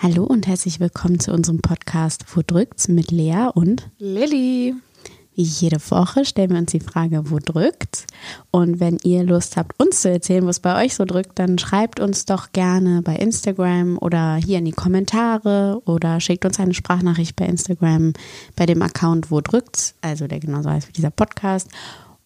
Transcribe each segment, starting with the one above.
Hallo und herzlich willkommen zu unserem Podcast Wo drückt's mit Lea und Lilly. Wie jede Woche stellen wir uns die Frage, wo drückt's? Und wenn ihr Lust habt, uns zu erzählen, was bei euch so drückt, dann schreibt uns doch gerne bei Instagram oder hier in die Kommentare oder schickt uns eine Sprachnachricht bei Instagram bei dem Account Wo drückt's, also der genauso heißt wie dieser Podcast.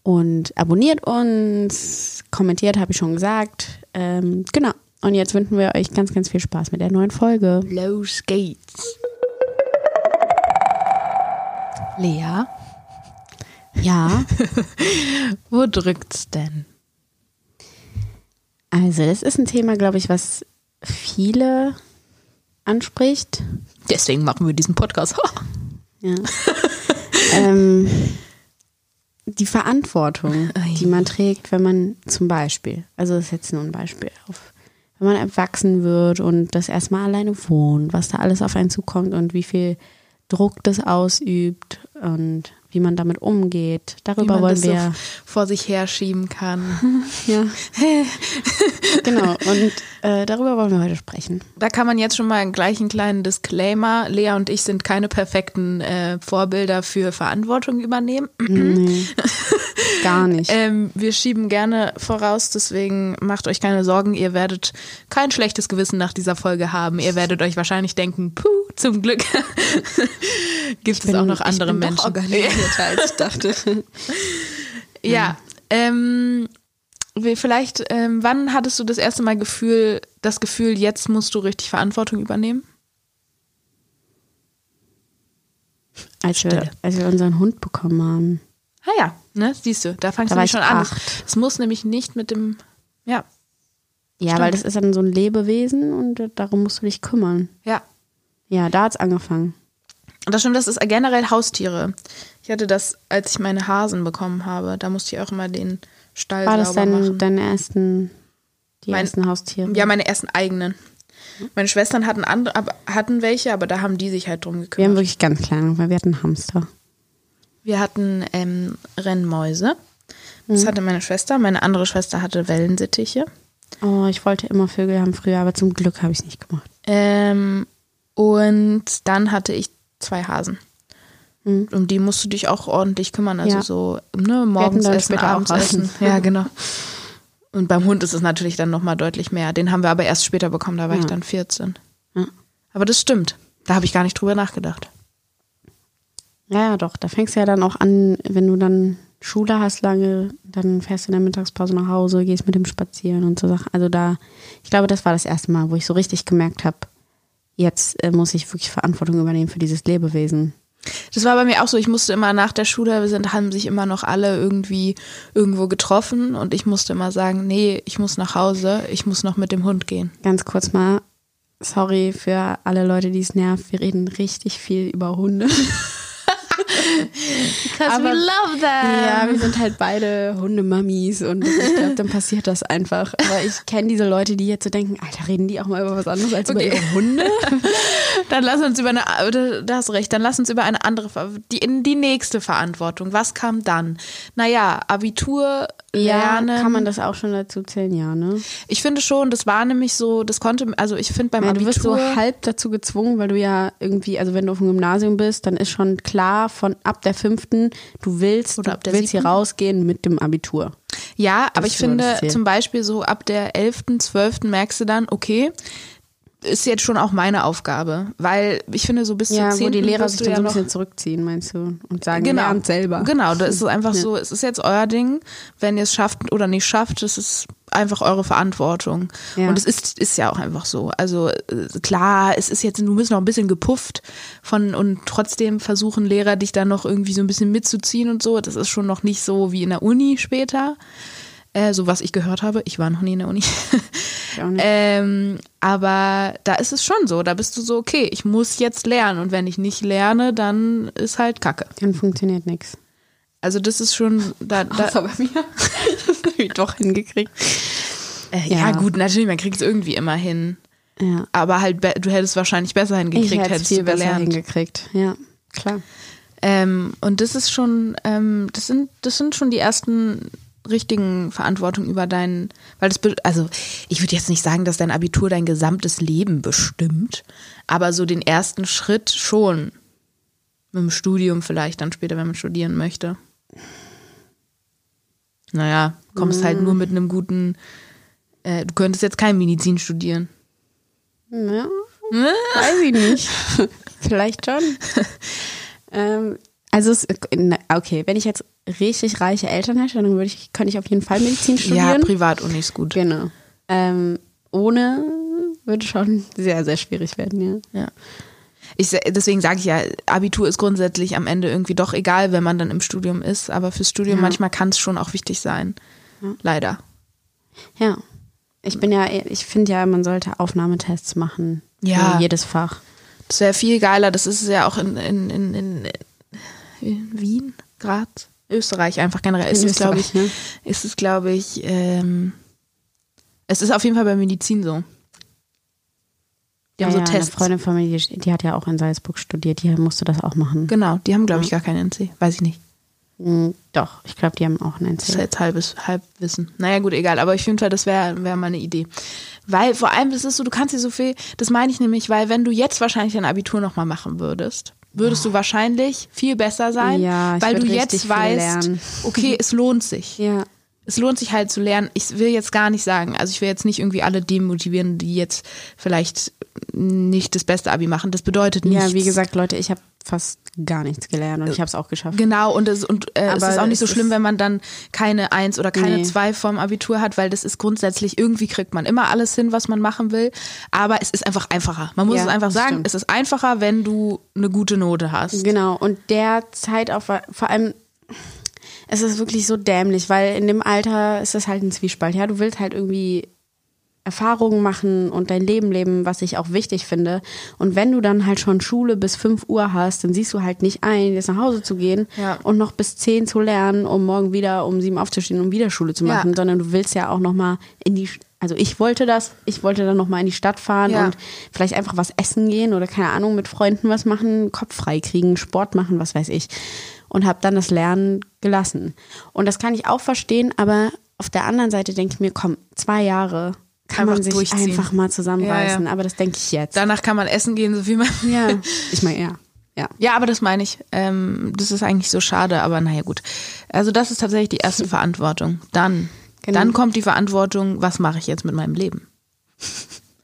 Und abonniert uns, kommentiert, habe ich schon gesagt. Ähm, genau. Und jetzt wünschen wir euch ganz, ganz viel Spaß mit der neuen Folge. Los geht's. Lea, Ja, wo drückt's denn? also das ist ein Thema, glaube ich, was viele anspricht. Deswegen machen wir diesen Podcast. Ja. ähm, die Verantwortung, die man trägt, wenn man zum Beispiel, also das ist jetzt nur ein Beispiel, auf, wenn man erwachsen wird und das erstmal alleine wohnt, was da alles auf einen zukommt und wie viel Druck das ausübt und wie man damit umgeht. Darüber man wollen das wir. so vor sich herschieben kann. ja. genau, und äh, darüber wollen wir heute sprechen. Da kann man jetzt schon mal gleich einen kleinen Disclaimer. Lea und ich sind keine perfekten äh, Vorbilder für Verantwortung übernehmen. Nee, gar nicht. Ähm, wir schieben gerne voraus, deswegen macht euch keine Sorgen. Ihr werdet kein schlechtes Gewissen nach dieser Folge haben. Ihr werdet euch wahrscheinlich denken, puh, zum Glück gibt es auch noch andere ich bin Menschen. Organisierter, als ich dachte. Ja, ähm, vielleicht, ähm, wann hattest du das erste Mal Gefühl, das Gefühl, jetzt musst du richtig Verantwortung übernehmen? Als wir, als wir unseren Hund bekommen haben. Ah ja, ne, siehst du, da fangst Da du schon an. Es muss nämlich nicht mit dem, ja, Ja, Stimmt. weil das ist dann so ein Lebewesen und darum musst du dich kümmern. ja. Ja, da hat's angefangen. Und das stimmt, das ist generell Haustiere. Ich hatte das, als ich meine Hasen bekommen habe, da musste ich auch immer den Stall War das sauber dein, machen. deine ersten, die Mein- ersten Haustiere? Ja, meine ersten eigenen. Meine Schwestern hatten andere, hatten welche, aber da haben die sich halt drum wir haben gekümmert. wirklich ganz kleine, weil wir hatten Hamster. Wir hatten ähm, Rennmäuse. Mhm. Das hatte meine Schwester. Meine andere Schwester hatte Wellensittiche. Oh, ich wollte immer Vögel haben früher, aber zum Glück habe ich es nicht gemacht. Ähm, und dann hatte ich zwei Hasen. Mhm. Um die musst du dich auch ordentlich kümmern. Also Ja. so ne, morgens essen, abends essen. Ja, genau. Und beim Hund ist es natürlich dann nochmal deutlich mehr. Den haben wir aber erst später bekommen, da war ich Ja. dann 14. Ja. Aber das stimmt. Da habe ich gar nicht drüber nachgedacht. Ja, ja, doch. Da fängst du ja dann auch an, wenn du dann Schule hast lange, dann fährst du in der Mittagspause nach Hause, gehst mit dem spazieren und so Sachen. Also da, ich glaube, das war das erste Mal, wo ich so richtig gemerkt habe, jetzt äh, muss ich wirklich Verantwortung übernehmen für dieses Lebewesen. Das war bei mir auch so. Ich musste immer nach der Schule, wir sind, haben sich immer noch alle irgendwie irgendwo getroffen und ich musste immer sagen, nee, ich muss nach Hause, ich muss noch mit dem Hund gehen. Ganz kurz mal, sorry für alle Leute, die es nervt. Wir reden richtig viel über Hunde. Because we love them. Ja, wir sind halt beide Hundemammis und ich glaube, dann passiert das einfach. Aber ich kenne diese Leute, die jetzt so denken, Alter, reden die auch mal über was anderes als Okay. über ihre Hunde? Dann lass uns über eine, da- da hast du recht, dann lass uns über eine andere, die, in die nächste Verantwortung. Was kam dann? Naja, Abitur, Ja, Lernen. kann man das auch schon dazu zählen, ja, ne? Ich finde schon, das war nämlich so, das konnte, also ich finde beim Ja, du wirst so Abitur. halb dazu gezwungen, weil du ja irgendwie, also wenn du auf dem Gymnasium bist, dann ist schon klar von ab der fünften, du willst, Oder ab der du willst hier rausgehen mit dem Abitur. Ja, aber ist ich finde das zum Beispiel so ab der 11., 12. merkst du dann, okay, ist jetzt schon auch meine Aufgabe. Weil ich finde, so bis Ja, wo 10. die Lehrer sich dann so ja ein noch bisschen zurückziehen, meinst du? Und sagen, genau. lernt selber. Genau, da ist einfach so, es ist jetzt euer Ding. Wenn ihr es schafft oder nicht schafft, das ist einfach eure Verantwortung. Ja. Und es ist, ist ja auch einfach so. Also äh, klar, es ist jetzt, du bist noch ein bisschen gepufft von und trotzdem versuchen Lehrer dich dann noch irgendwie so ein bisschen mitzuziehen und so. Das ist schon noch nicht so wie in der Uni später. Äh, so was ich gehört habe. Ich war noch nie in der Uni. Ich. Ähm, aber da ist es schon so. Da bist du so, okay, ich muss jetzt lernen. Und wenn ich nicht lerne, dann ist halt Kacke. Dann funktioniert nichts. Also das ist schon, da, da, bei mir. das habe ich doch hingekriegt. äh, ja. Ja. gut, natürlich, man kriegt es irgendwie immer hin. Ja. Aber halt, du hättest wahrscheinlich besser Ich hingekriegt, es hättest viel du besser gelernt. hingekriegt. Ja, klar. Ähm, und das ist schon, ähm, das sind, das sind schon die ersten richtigen Verantwortung über deinen, weil das, also ich würde jetzt nicht sagen, dass dein Abitur dein gesamtes Leben bestimmt, aber so den ersten Schritt schon. Mit dem Studium vielleicht dann später, wenn man studieren möchte. Naja, kommst halt nur mit einem guten, äh, du könntest jetzt kein Medizin studieren. Ja, weiß ich nicht. Vielleicht schon. ähm, also, es, okay, wenn ich jetzt richtig reiche Eltern hätte, dann würde ich, könnte ich auf jeden Fall Medizin Ja, studieren. Privatuni ist gut. genau. Ähm, ohne würde schon sehr, sehr schwierig werden, ja. Ja. Ich, deswegen sage ich ja, Abitur ist grundsätzlich am Ende irgendwie doch egal, wenn man dann im Studium ist, aber fürs Studium Ja. manchmal kann es schon auch wichtig sein. Leider. Ja. Ich bin ja, ich finde ja, man sollte Aufnahmetests machen. Ja. Für jedes Fach. Das wäre viel geiler. Das ist es ja auch in, in, in, in Wien, Graz, Österreich einfach generell. Ist es, glaube ich, Österreich, ist es, glaube ich, ähm, es ist auf jeden Fall bei Medizin so. Die Ja, haben so ja, Tests. Eine Freundin von mir, die, die hat ja auch in Salzburg studiert, die musste das auch machen. Genau, die haben, glaube ich, gar keinen NC. Weiß ich nicht. Mm, Doch, ich glaube, die haben auch einen Das ist NC. jetzt halbes Halbwissen. Naja, gut, egal. Aber ich finde, das wäre wär mal eine Idee. Weil vor allem, das ist so, du kannst dir so viel, das meine ich nämlich, weil wenn du jetzt wahrscheinlich dein Abitur nochmal machen würdest, würdest du wahrscheinlich viel besser sein, Ja, weil du jetzt weißt, okay, es lohnt sich. Ja. Es lohnt sich halt zu lernen. Ich will jetzt gar nicht sagen, also ich will jetzt nicht irgendwie alle demotivieren, die jetzt vielleicht nicht das beste Abi machen. Das bedeutet nichts. Ja, wie gesagt, Leute, ich habe fast gar nichts gelernt und ich habe es auch geschafft. Genau, und, es, und äh, es ist auch nicht so schlimm, wenn man dann keine Eins oder keine Nee. Zwei vom Abitur hat, weil das ist grundsätzlich, irgendwie kriegt man immer alles hin, was man machen will, aber es ist einfach einfacher. Man muss Ja, es einfach das sagen, stimmt. es ist einfacher, wenn du eine gute Note hast. Genau, und der Zeitaufwand, vor allem, es ist wirklich so dämlich, weil in dem Alter ist es halt ein Zwiespalt. Ja, du willst halt irgendwie Erfahrungen machen und dein Leben leben, was ich auch wichtig finde. Und wenn du dann halt schon Schule bis 5 Uhr hast, dann siehst du halt nicht ein, jetzt nach Hause zu gehen Ja. und noch bis 10 zu lernen, um morgen wieder um 7 aufzustehen, um wieder Schule zu machen, Ja. sondern du willst ja auch nochmal in die, also ich wollte das, ich wollte dann nochmal in die Stadt fahren Ja. und vielleicht einfach was essen gehen oder keine Ahnung, mit Freunden was machen, Kopf frei kriegen, Sport machen, was weiß ich. Und habe dann das Lernen gelassen. Und das kann ich auch verstehen, aber auf der anderen Seite denke ich mir, komm, zwei Jahre kann man sich einfach mal zusammenreißen. Ja, ja. Aber das denke ich jetzt. Danach kann man essen gehen, so viel man. ja, ich meine, ja. Ja. Ja, aber das meine ich. Ähm, das ist eigentlich so schade, aber naja, gut. Also, das ist tatsächlich die erste Verantwortung. Dann, Genau. dann kommt die Verantwortung, was mache ich jetzt mit meinem Leben?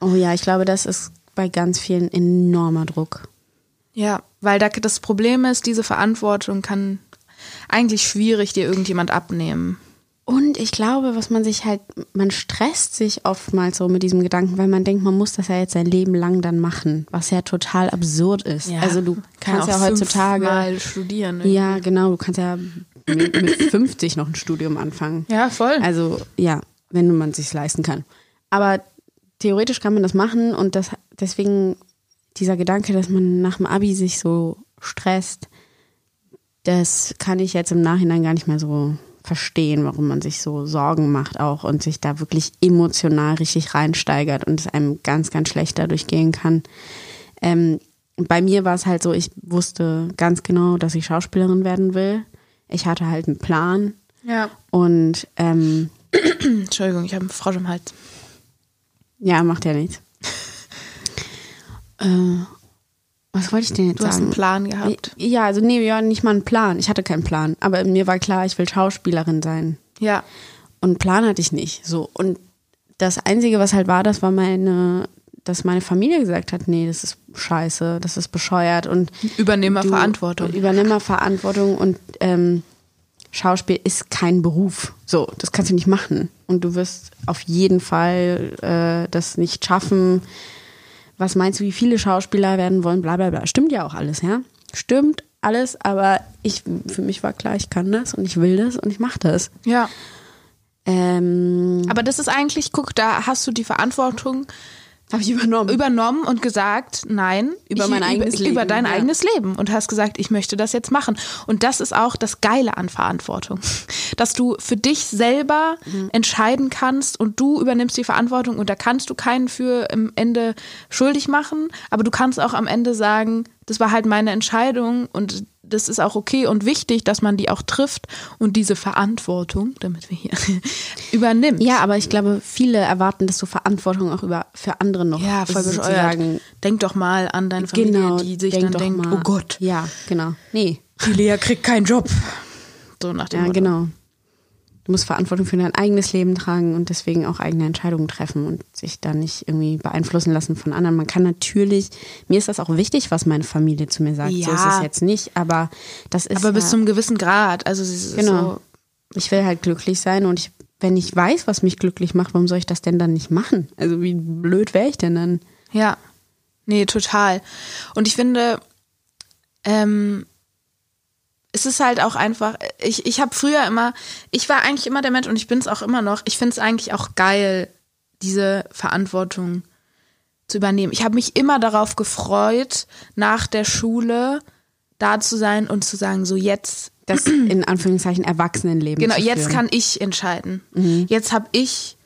Oh ja, ich glaube, das ist bei ganz vielen enormer Druck. Ja, weil da, das Problem ist, diese Verantwortung kann eigentlich schwierig dir irgendjemand abnehmen. Und ich glaube, was man sich halt, man stresst sich oftmals so mit diesem Gedanken, weil man denkt, man muss das ja jetzt sein Leben lang dann machen, was ja total absurd ist. also du kannst ja heutzutage, Mal studieren. ja genau, du kannst ja mit, mit 50 noch ein Studium anfangen. Ja, voll. Also ja, wenn man sich leisten kann. Aber theoretisch kann man das machen und das deswegen dieser Gedanke, dass man nach dem Abi sich so stresst, das kann ich jetzt im Nachhinein gar nicht mehr so verstehen, warum man sich so Sorgen macht auch und sich da wirklich emotional richtig reinsteigert und es einem ganz, ganz schlecht dadurch gehen kann. Ähm, bei mir war es halt so, ich wusste ganz genau, dass ich Schauspielerin werden will. Ich hatte halt einen Plan ja. und ähm, Entschuldigung, ich habe einen Frosch im Hals. ja, macht ja nichts. äh, was wollte ich denn jetzt Du hast sagen? einen Plan gehabt. Ja, also nee, ja, nicht mal einen Plan. Ich hatte keinen Plan. Aber mir war klar, ich will Schauspielerin sein. Ja. Und einen Plan hatte ich nicht. So. Und das Einzige, was halt war, das war meine, dass meine Familie gesagt hat, nee, das ist scheiße, das ist bescheuert und Übernehmen wir du- Verantwortung. Übernimm mal Verantwortung und ähm, Schauspiel ist kein Beruf. So, das kannst du nicht machen. Und du wirst auf jeden Fall äh, das nicht schaffen. Was meinst du, wie viele Schauspieler werden wollen? Bla bla bla. Stimmt ja auch alles, ja? Stimmt alles, aber ich, für mich war klar, ich kann das und ich will das und ich mache das. Ja. Ähm, Aber das ist eigentlich, guck, da hast du die Verantwortung Habe ich übernommen. übernommen und gesagt, nein, Über mein eigenes über, Leben, über dein ja. eigenes Leben und hast gesagt, ich möchte das jetzt machen. Und das ist auch das Geile an Verantwortung, dass du für dich selber Mhm. entscheiden kannst und du übernimmst die Verantwortung und da kannst du keinen für im Ende schuldig machen, aber du kannst auch am Ende sagen, das war halt meine Entscheidung und das ist auch okay und wichtig, dass man die auch trifft und diese Verantwortung, damit wir hier übernimmt. Ja, aber ich glaube, viele erwarten, dass du Verantwortung auch über für andere noch Ja, voll bescheuert. Denk doch mal an deine Familie, Genau, die sich denk dann denkt, mal. oh Gott, Ja, genau. Nee, die Lea kriegt keinen Job. So nach dem ja, Motto. genau. Du musst Verantwortung für dein eigenes Leben tragen und deswegen auch eigene Entscheidungen treffen und sich da nicht irgendwie beeinflussen lassen von anderen. Man kann natürlich, mir ist das auch wichtig, was meine Familie zu mir sagt. So Ja. ist es jetzt nicht, aber das ist Aber bis ja, zum gewissen Grad. Also es ist Genau. so, ich will halt glücklich sein und ich, wenn ich weiß, was mich glücklich macht, warum soll ich das denn dann nicht machen? Also wie blöd wäre ich denn dann? Ja, nee, total. Und ich finde, ähm, es ist halt auch einfach, ich, ich habe früher immer, ich war eigentlich immer der Mensch und ich bin es auch immer noch, ich finde es eigentlich auch geil, diese Verantwortung zu übernehmen. Ich habe mich immer darauf gefreut, nach der Schule da zu sein und zu sagen, so jetzt Das in Anführungszeichen Erwachsenenleben. Genau, jetzt kann ich entscheiden. Jetzt habe ich,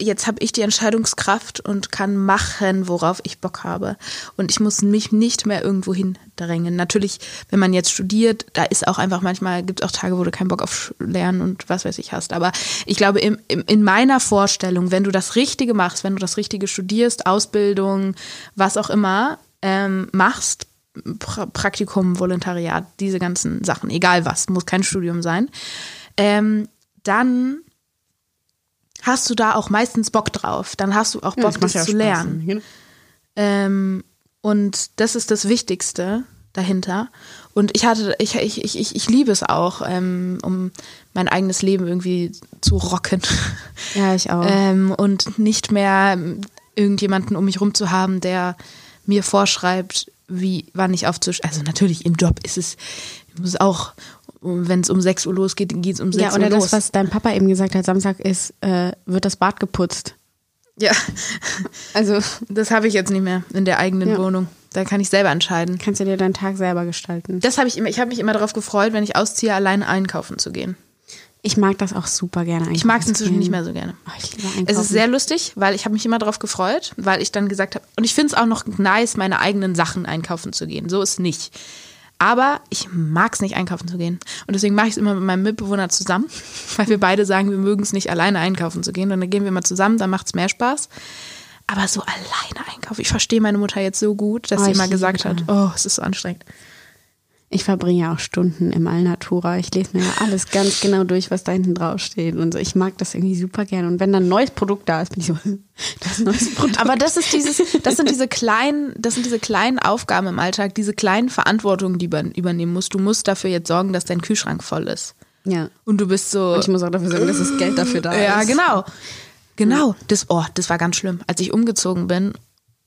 jetzt habe ich die Entscheidungskraft und kann machen, worauf ich Bock habe. Und ich muss mich nicht mehr irgendwo hindrängen. Natürlich, wenn man jetzt studiert, da ist auch einfach manchmal, gibt auch Tage, wo du keinen Bock auf Lernen und was weiß ich hast. Aber ich glaube, im, im, in meiner Vorstellung, wenn du das Richtige machst, wenn du das Richtige studierst, Ausbildung, was auch immer, ähm, machst, pra Praktikum, Volontariat, diese ganzen Sachen, egal was, muss kein Studium sein, ähm, dann hast du da auch meistens Bock drauf. Dann hast du auch Ja, Bock, macht das ja zu Spaß. lernen. Genau. Ähm, und das ist das Wichtigste dahinter. Und ich hatte, ich, ich, ich, ich, ich liebe es auch, ähm, um mein eigenes Leben irgendwie zu rocken. Ja, ich auch. ähm, und nicht mehr irgendjemanden um mich rum zu haben, der mir vorschreibt, wie, wann ich aufzustehen. Also natürlich im Job ist es, ich muss auch, wenn es um 6 Uhr losgeht, geht es um 6 ja, Uhr oder los. das, was dein Papa eben gesagt hat, Samstag ist, äh, wird das Bad geputzt. ja, Also das habe ich jetzt nicht mehr in der eigenen Ja. Wohnung. Da kann ich selber entscheiden. kannst du dir deinen Tag selber gestalten. Das habe ich immer, ich habe mich immer darauf gefreut, wenn ich ausziehe, alleine einkaufen zu gehen. Ich mag das auch super gerne. Ich mag es inzwischen nicht mehr so gerne. Oh, ich liebe einkaufen. Es ist sehr lustig, weil ich habe mich immer darauf gefreut, weil ich dann gesagt habe, und ich finde es auch noch nice, meine eigenen Sachen einkaufen zu gehen. So ist nicht. Aber ich mag es nicht, einkaufen zu gehen. Und deswegen mache ich es immer mit meinem Mitbewohner zusammen, weil wir beide sagen, wir mögen es nicht, alleine einkaufen zu gehen. Und dann gehen wir mal zusammen, dann macht es mehr Spaß. Aber so alleine einkaufen. Ich verstehe meine Mutter jetzt so gut, dass Oh, sie immer liebe gesagt hat, oh, es ist so anstrengend. Ich verbringe ja auch Stunden im Alnatura. Ich lese mir ja alles ganz genau durch, was da hinten drauf steht und so. Ich mag das irgendwie super gerne. Und wenn dann ein neues Produkt da ist, bin ich so, das ist ein neues Produkt. Aber das ist dieses, das sind diese kleinen, das sind diese kleinen Aufgaben im Alltag, diese kleinen Verantwortungen, die man übernehmen muss. Du musst dafür jetzt sorgen, dass dein Kühlschrank voll ist. ja. Und du bist so. Und ich muss auch dafür sorgen, dass das Geld dafür da ja, ist. genau. Genau. Das, oh, das war ganz schlimm. Als ich umgezogen bin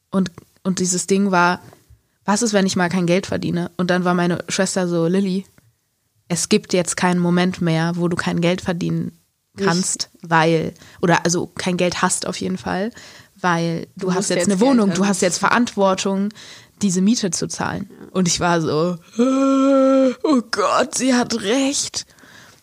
und, und dieses Ding war, was ist, wenn ich mal kein Geld verdiene? Und dann war meine Schwester so, Lilly, es gibt jetzt keinen Moment mehr, wo du kein Geld verdienen kannst, weil, oder also kein Geld hast auf jeden Fall, weil du, hast musst jetzt jetzt eine Geld Wohnung, haben. du hast jetzt Verantwortung, diese Miete zu zahlen. Und ich war so, äh, oh Gott, sie hat recht.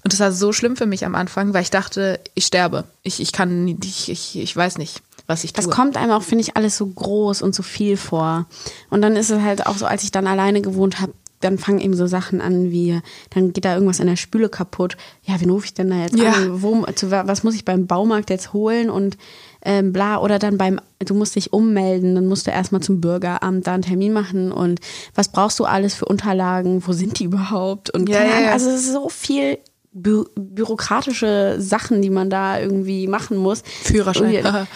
Und das war so schlimm für mich am Anfang, weil ich dachte, ich sterbe. Ich, ich kann nicht, ich, ich, ich weiß nicht, was ich tue. Das kommt einem auch, finde ich, alles so groß und so viel vor. Und dann ist es halt auch so, als ich dann alleine gewohnt habe, dann fangen eben so Sachen an wie, dann geht da irgendwas in der Spüle kaputt. Ja, wen rufe ich denn da jetzt Ja. an? Wo, zu, was muss ich beim Baumarkt jetzt holen und ähm, bla. Oder dann beim, du musst dich ummelden, dann musst du erstmal zum Bürgeramt da einen Termin machen und was brauchst du alles für Unterlagen? Wo sind die überhaupt? Und Ja, keine ja, Ahnung, ja. also es ist so viel bü bürokratische Sachen, die man da irgendwie machen muss. Führerschein.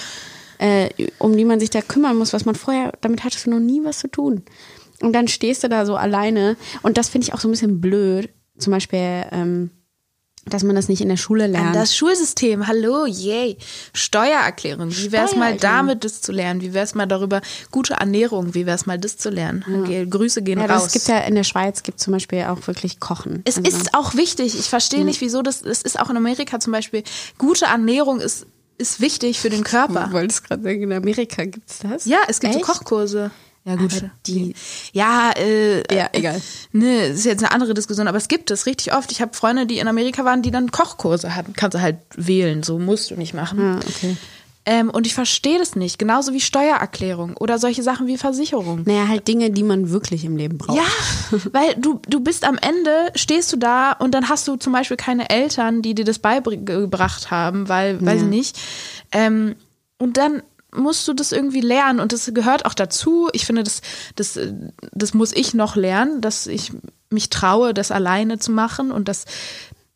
Äh, um die man sich da kümmern muss, was man vorher, damit hattest du noch nie was zu tun. Und dann stehst du da so alleine und das finde ich auch so ein bisschen blöd, zum Beispiel, ähm, dass man das nicht in der Schule An lernt. das Schulsystem, hallo, yay. Steuererklärung, wie wäre es mal damit, das zu lernen? Wie wäre es mal darüber, gute Ernährung, wie wäre es mal, das zu lernen? Ge- Grüße gehen ja, raus. das gibt ja in der Schweiz gibt zum Beispiel auch wirklich Kochen. es Also- ist auch wichtig, ich verstehe nicht, wieso das, es ist auch in Amerika zum Beispiel, gute Ernährung ist, ist wichtig für den Körper. Du wolltest gerade sagen, in Amerika gibt's das? Ja, es gibt Echt? so Kochkurse. Ja, gut. Aber die- ja, äh, Ja, egal. Ne, ist jetzt eine andere Diskussion, aber es gibt es richtig oft. Ich habe Freunde, die in Amerika waren, die dann Kochkurse hatten. Kannst du halt wählen, so musst du nicht machen. Ah, okay. Ähm, und ich verstehe das nicht. Genauso wie Steuererklärung oder solche Sachen wie Versicherung. Naja, halt Dinge, die man wirklich im Leben braucht. Ja, weil du, du bist am Ende, stehst du da und dann hast du zum Beispiel keine Eltern, die dir das beigebracht haben, weil, weiß Ja. ich nicht. Ähm, und dann musst du das irgendwie lernen und das gehört auch dazu. Ich finde, das, das, das muss ich noch lernen, dass ich mich traue, das alleine zu machen und das,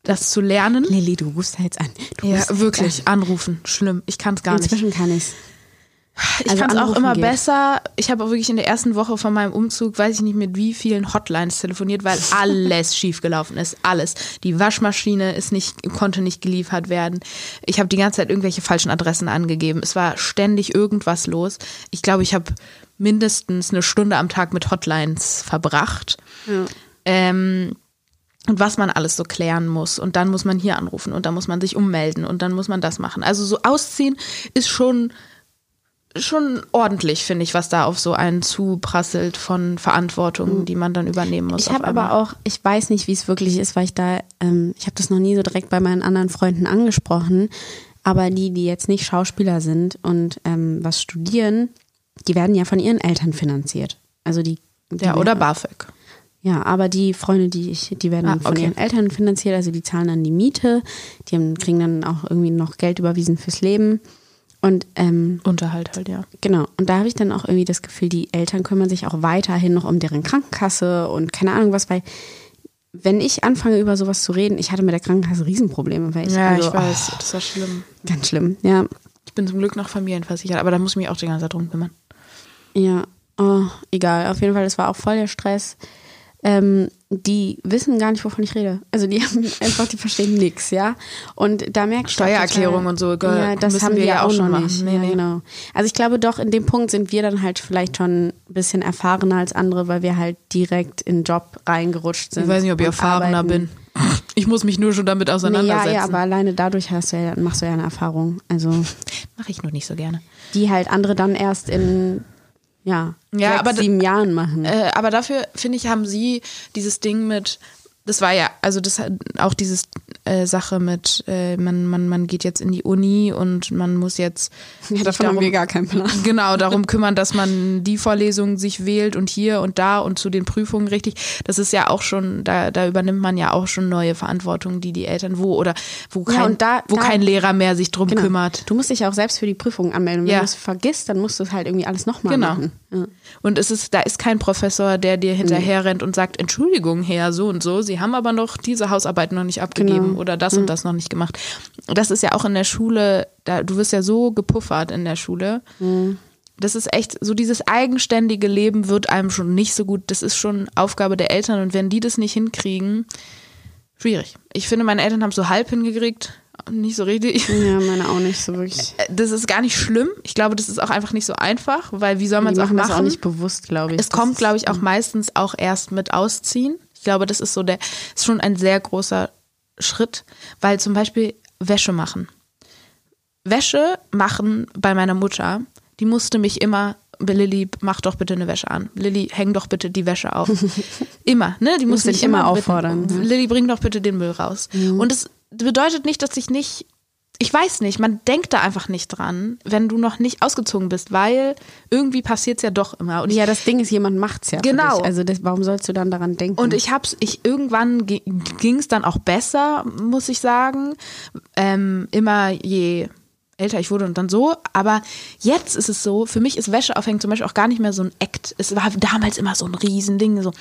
das zu lernen. Lilly, du rufst da jetzt an. Du Ja, wirklich, anrufen. Schlimm. Ich kann es gar An. nicht. Inzwischen kann ich's. Ich Also kann es auch immer geht. besser. Ich habe auch wirklich in der ersten Woche von meinem Umzug, weiß ich nicht mit wie vielen Hotlines telefoniert, weil alles schiefgelaufen ist. Alles. Die Waschmaschine ist nicht, konnte nicht geliefert werden. Ich habe die ganze Zeit irgendwelche falschen Adressen angegeben. Es war ständig irgendwas los. Ich glaube, ich habe mindestens eine Stunde am Tag mit Hotlines verbracht. Ähm, und was man alles so klären muss. Und dann muss man hier anrufen und dann muss man sich ummelden und dann muss man das machen. Also so ausziehen ist schon, schon ordentlich, finde ich, was da auf so einen zuprasselt von Verantwortung, die man dann übernehmen muss. Ich habe aber auch, ich weiß nicht, wie es wirklich ist, weil ich da, ähm, ich habe das noch nie so direkt bei meinen anderen Freunden angesprochen, aber die, die jetzt nicht Schauspieler sind und ähm, was studieren, die werden ja von ihren Eltern finanziert. Also die, die Ja, oder BAföG. Ja, aber die Freunde, die ich, die werden Ah, von okay. ihren Eltern finanziert, also die zahlen dann die Miete, die haben, kriegen dann auch irgendwie noch Geld überwiesen fürs Leben. Und ähm, Unterhalt halt, ja. genau, und da habe ich dann auch irgendwie das Gefühl, die Eltern kümmern sich auch weiterhin noch um deren Krankenkasse und keine Ahnung was, weil wenn ich anfange über sowas zu reden, ich hatte mit der Krankenkasse Riesenprobleme, weil ich, Ja, also, ich weiß, das war schlimm. Oh, ganz schlimm, ja. Ich bin zum Glück noch familienversichert, aber da muss ich mich auch die ganze Zeit drum kümmern. Ja, oh, egal. Auf jeden Fall, das war auch voll der Stress. Ähm, die wissen gar nicht, wovon ich rede. Also die haben einfach, die verstehen nichts, ja. Und da merkst du auch Steuererklärung total- und so, ge- Ja, das haben wir ja ja auch schon noch machen. nicht. Nee, ja, nee. genau. Also ich glaube doch, in dem Punkt sind wir dann halt vielleicht schon ein bisschen erfahrener als andere, weil wir halt direkt in den Job reingerutscht sind. Ich weiß nicht, ob ich erfahrener arbeiten. bin. Ich muss mich nur schon damit Nee, ja, auseinandersetzen. ja, aber alleine dadurch hast du ja, machst du ja eine Erfahrung. Also Mache ich nur nicht so gerne. die halt andere dann erst in ja, Ja, sechs, aber sieben Jahren machen. Äh, aber dafür, finde ich, haben sie dieses Ding mit, das war ja, also das hat auch dieses äh, Sache mit, äh, man, man, man geht jetzt in die Uni und man muss jetzt ja, davon haben wir gar keinen Plan. genau darum kümmern, dass man die Vorlesungen sich wählt und hier und da und zu den Prüfungen richtig. Das ist ja auch schon, da, da übernimmt man ja auch schon neue Verantwortungen, die die Eltern wo oder wo Ja, kein, und da- wo da- kein Lehrer mehr sich drum Genau. kümmert. Du musst dich auch selbst für die Prüfung anmelden. Wenn Ja. du es vergisst, dann musst du es halt irgendwie alles nochmal Genau. machen. Ja. Und es ist, da ist kein Professor, der dir hinterher rennt und sagt, Entschuldigung, Herr, so und so, Sie haben aber noch diese Hausarbeit noch nicht abgegeben Genau. Oder das und das noch nicht gemacht. Das ist ja auch in der Schule, da, du wirst ja so gepuffert in der Schule. Das ist echt, so dieses eigenständige Leben wird einem schon nicht so gut. Das ist schon Aufgabe der Eltern und wenn die das nicht hinkriegen, schwierig. Ich finde, meine Eltern haben es so halb hingekriegt, nicht so richtig. ja, meine auch nicht so wirklich. Das ist gar nicht schlimm. Ich glaube, das ist auch einfach nicht so einfach, weil wie soll man es auch machen das auch nicht bewusst, glaube ich. Es kommt, glaube ich, auch meistens auch erst mit Ausziehen. Ich glaube, das ist so der, ist schon ein sehr großer Schritt, weil zum Beispiel Wäsche machen. Wäsche machen bei meiner Mutter, die musste mich immer, Lilly, mach doch bitte eine Wäsche an. Lilly, häng doch bitte die Wäsche auf. immer, ne? Die musste dich mich immer auffordern? Lilly, bring doch bitte den Müll raus. Und es bedeutet nicht, dass ich nicht ich weiß nicht, man denkt da einfach nicht dran, wenn du noch nicht ausgezogen bist, weil irgendwie passiert es ja doch immer. Und Ja, das Ding ist, jemand macht's ja. Genau. Also das, warum sollst du dann daran denken? Und ich hab's, ich irgendwann ging es dann auch besser, muss ich sagen. Ähm, immer je älter ich wurde und dann so. Aber jetzt ist es so, für mich ist Wäsche aufhängen zum Beispiel auch gar nicht mehr so ein Act. Es war damals immer so ein Riesending, so,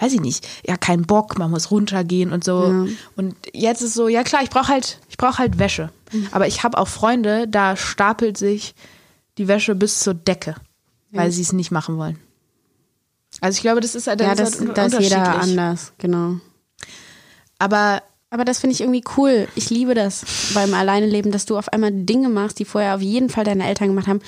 weiß ich nicht, ja, kein Bock, man muss runtergehen und so. Und jetzt ist so, ja klar, ich brauche halt, ich brauche halt Wäsche. Aber ich habe auch Freunde, da stapelt sich die Wäsche bis zur Decke, weil sie es nicht machen wollen. Also ich glaube, das ist, das ja, ist das, halt da ist jeder unterschiedlich. anders, genau. Aber Aber das finde ich irgendwie cool. Ich liebe das beim Alleineleben, dass du auf einmal Dinge machst, die vorher auf jeden Fall deine Eltern gemacht haben.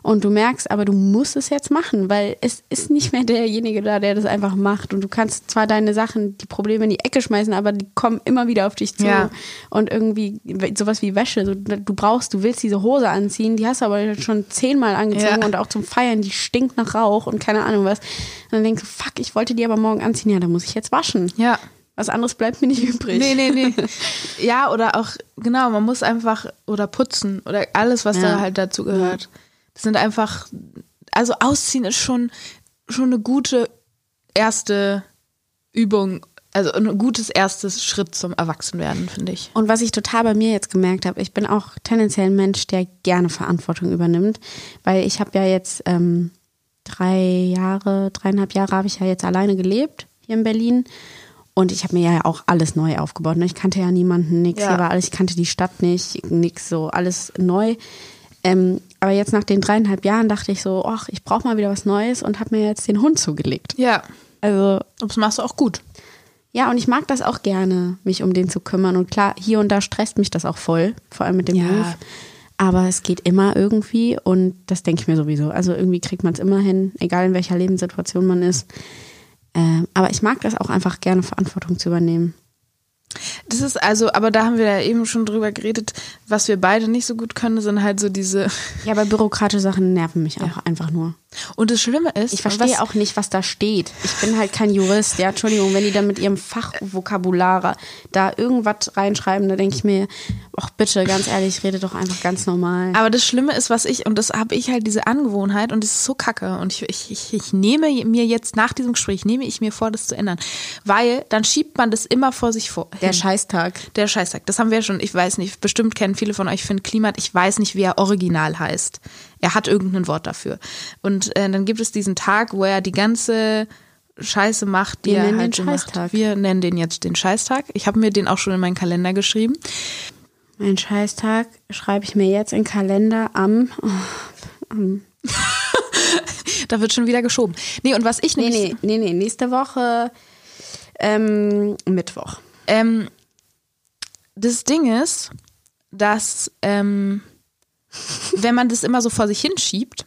Und du merkst, aber du musst es jetzt machen, weil es ist nicht mehr derjenige da, der das einfach macht. Und du kannst zwar deine Sachen, die Probleme in die Ecke schmeißen, aber die kommen immer wieder auf dich zu. Ja. Und irgendwie sowas wie Wäsche. Du brauchst, du willst diese Hose anziehen, die hast du aber schon zehnmal angezogen Ja. und auch zum Feiern, die stinkt nach Rauch und keine Ahnung was. Und dann denkst du, fuck, ich wollte die aber morgen anziehen, ja, da muss ich jetzt waschen. ja, Was anderes bleibt mir nicht übrig. Nee, nee, nee. Ja, oder auch, genau, man muss einfach, oder putzen, oder alles, was Ja. da halt dazu gehört. Das sind einfach, also ausziehen ist schon, schon eine gute erste Übung, also ein gutes erstes Schritt zum Erwachsenwerden, finde ich. Und was ich total bei mir jetzt gemerkt habe, ich bin auch tendenziell ein Mensch, der gerne Verantwortung übernimmt, weil ich habe ja jetzt ähm, drei Jahre, dreieinhalb Jahre habe ich ja jetzt alleine gelebt hier in Berlin und ich habe mir ja auch alles neu aufgebaut. Ne? Ich kannte ja niemanden, nix, Ja. hier war alles, ich kannte die Stadt nicht, nix, so alles neu. Ähm, aber jetzt nach den dreieinhalb Jahren dachte ich so, ach, ich brauche mal wieder was Neues und habe mir jetzt den Hund zugelegt. Ja, Also das machst du auch gut. ja, und ich mag das auch gerne, mich um den zu kümmern. Und klar, hier und da stresst mich das auch voll, vor allem mit dem Ja. Beruf. Aber es geht immer irgendwie und das denke ich mir sowieso. Also irgendwie kriegt man es immer hin, egal in welcher Lebenssituation man ist. Ähm, aber ich mag das auch einfach gerne, Verantwortung zu übernehmen. Das ist also, aber da haben wir ja eben schon drüber geredet, was wir beide nicht so gut können, sind halt so diese. Ja, aber bürokratische Sachen nerven mich auch einfach nur. Und das Schlimme ist, Ich verstehe auch nicht, was da steht. Ich bin halt kein Jurist. Ja, Entschuldigung, wenn die da mit ihrem Fachvokabular da irgendwas reinschreiben, da denke ich mir, ach bitte, ganz ehrlich, rede doch einfach ganz normal. Aber das Schlimme ist, was ich, und das habe ich halt diese Angewohnheit und das ist so kacke. Und ich, ich, ich, ich nehme mir jetzt nach diesem Gespräch, nehme ich mir vor, das zu ändern. Weil dann schiebt man das immer vor sich vor. Der hin. Scheißtag. Der Scheißtag. Das haben wir ja schon, ich weiß nicht, bestimmt kennen viele von euch Finn Klimat, ich weiß nicht, wie er original heißt. Er hat irgendein Wort dafür. Und äh, dann gibt es diesen Tag, wo er die ganze Scheiße macht, die Wir er nennen halt den macht. Wir nennen den jetzt den Scheißtag. Ich habe mir den auch schon in meinen Kalender geschrieben. Mein Scheißtag schreibe ich mir jetzt in Kalender am. Oh, am Da wird schon wieder geschoben. Nee, und was ich nee, nämlich nee, nee, nee, nächste Woche ähm, Mittwoch. Ähm, das Ding ist, dass ähm, wenn man das immer so vor sich hinschiebt,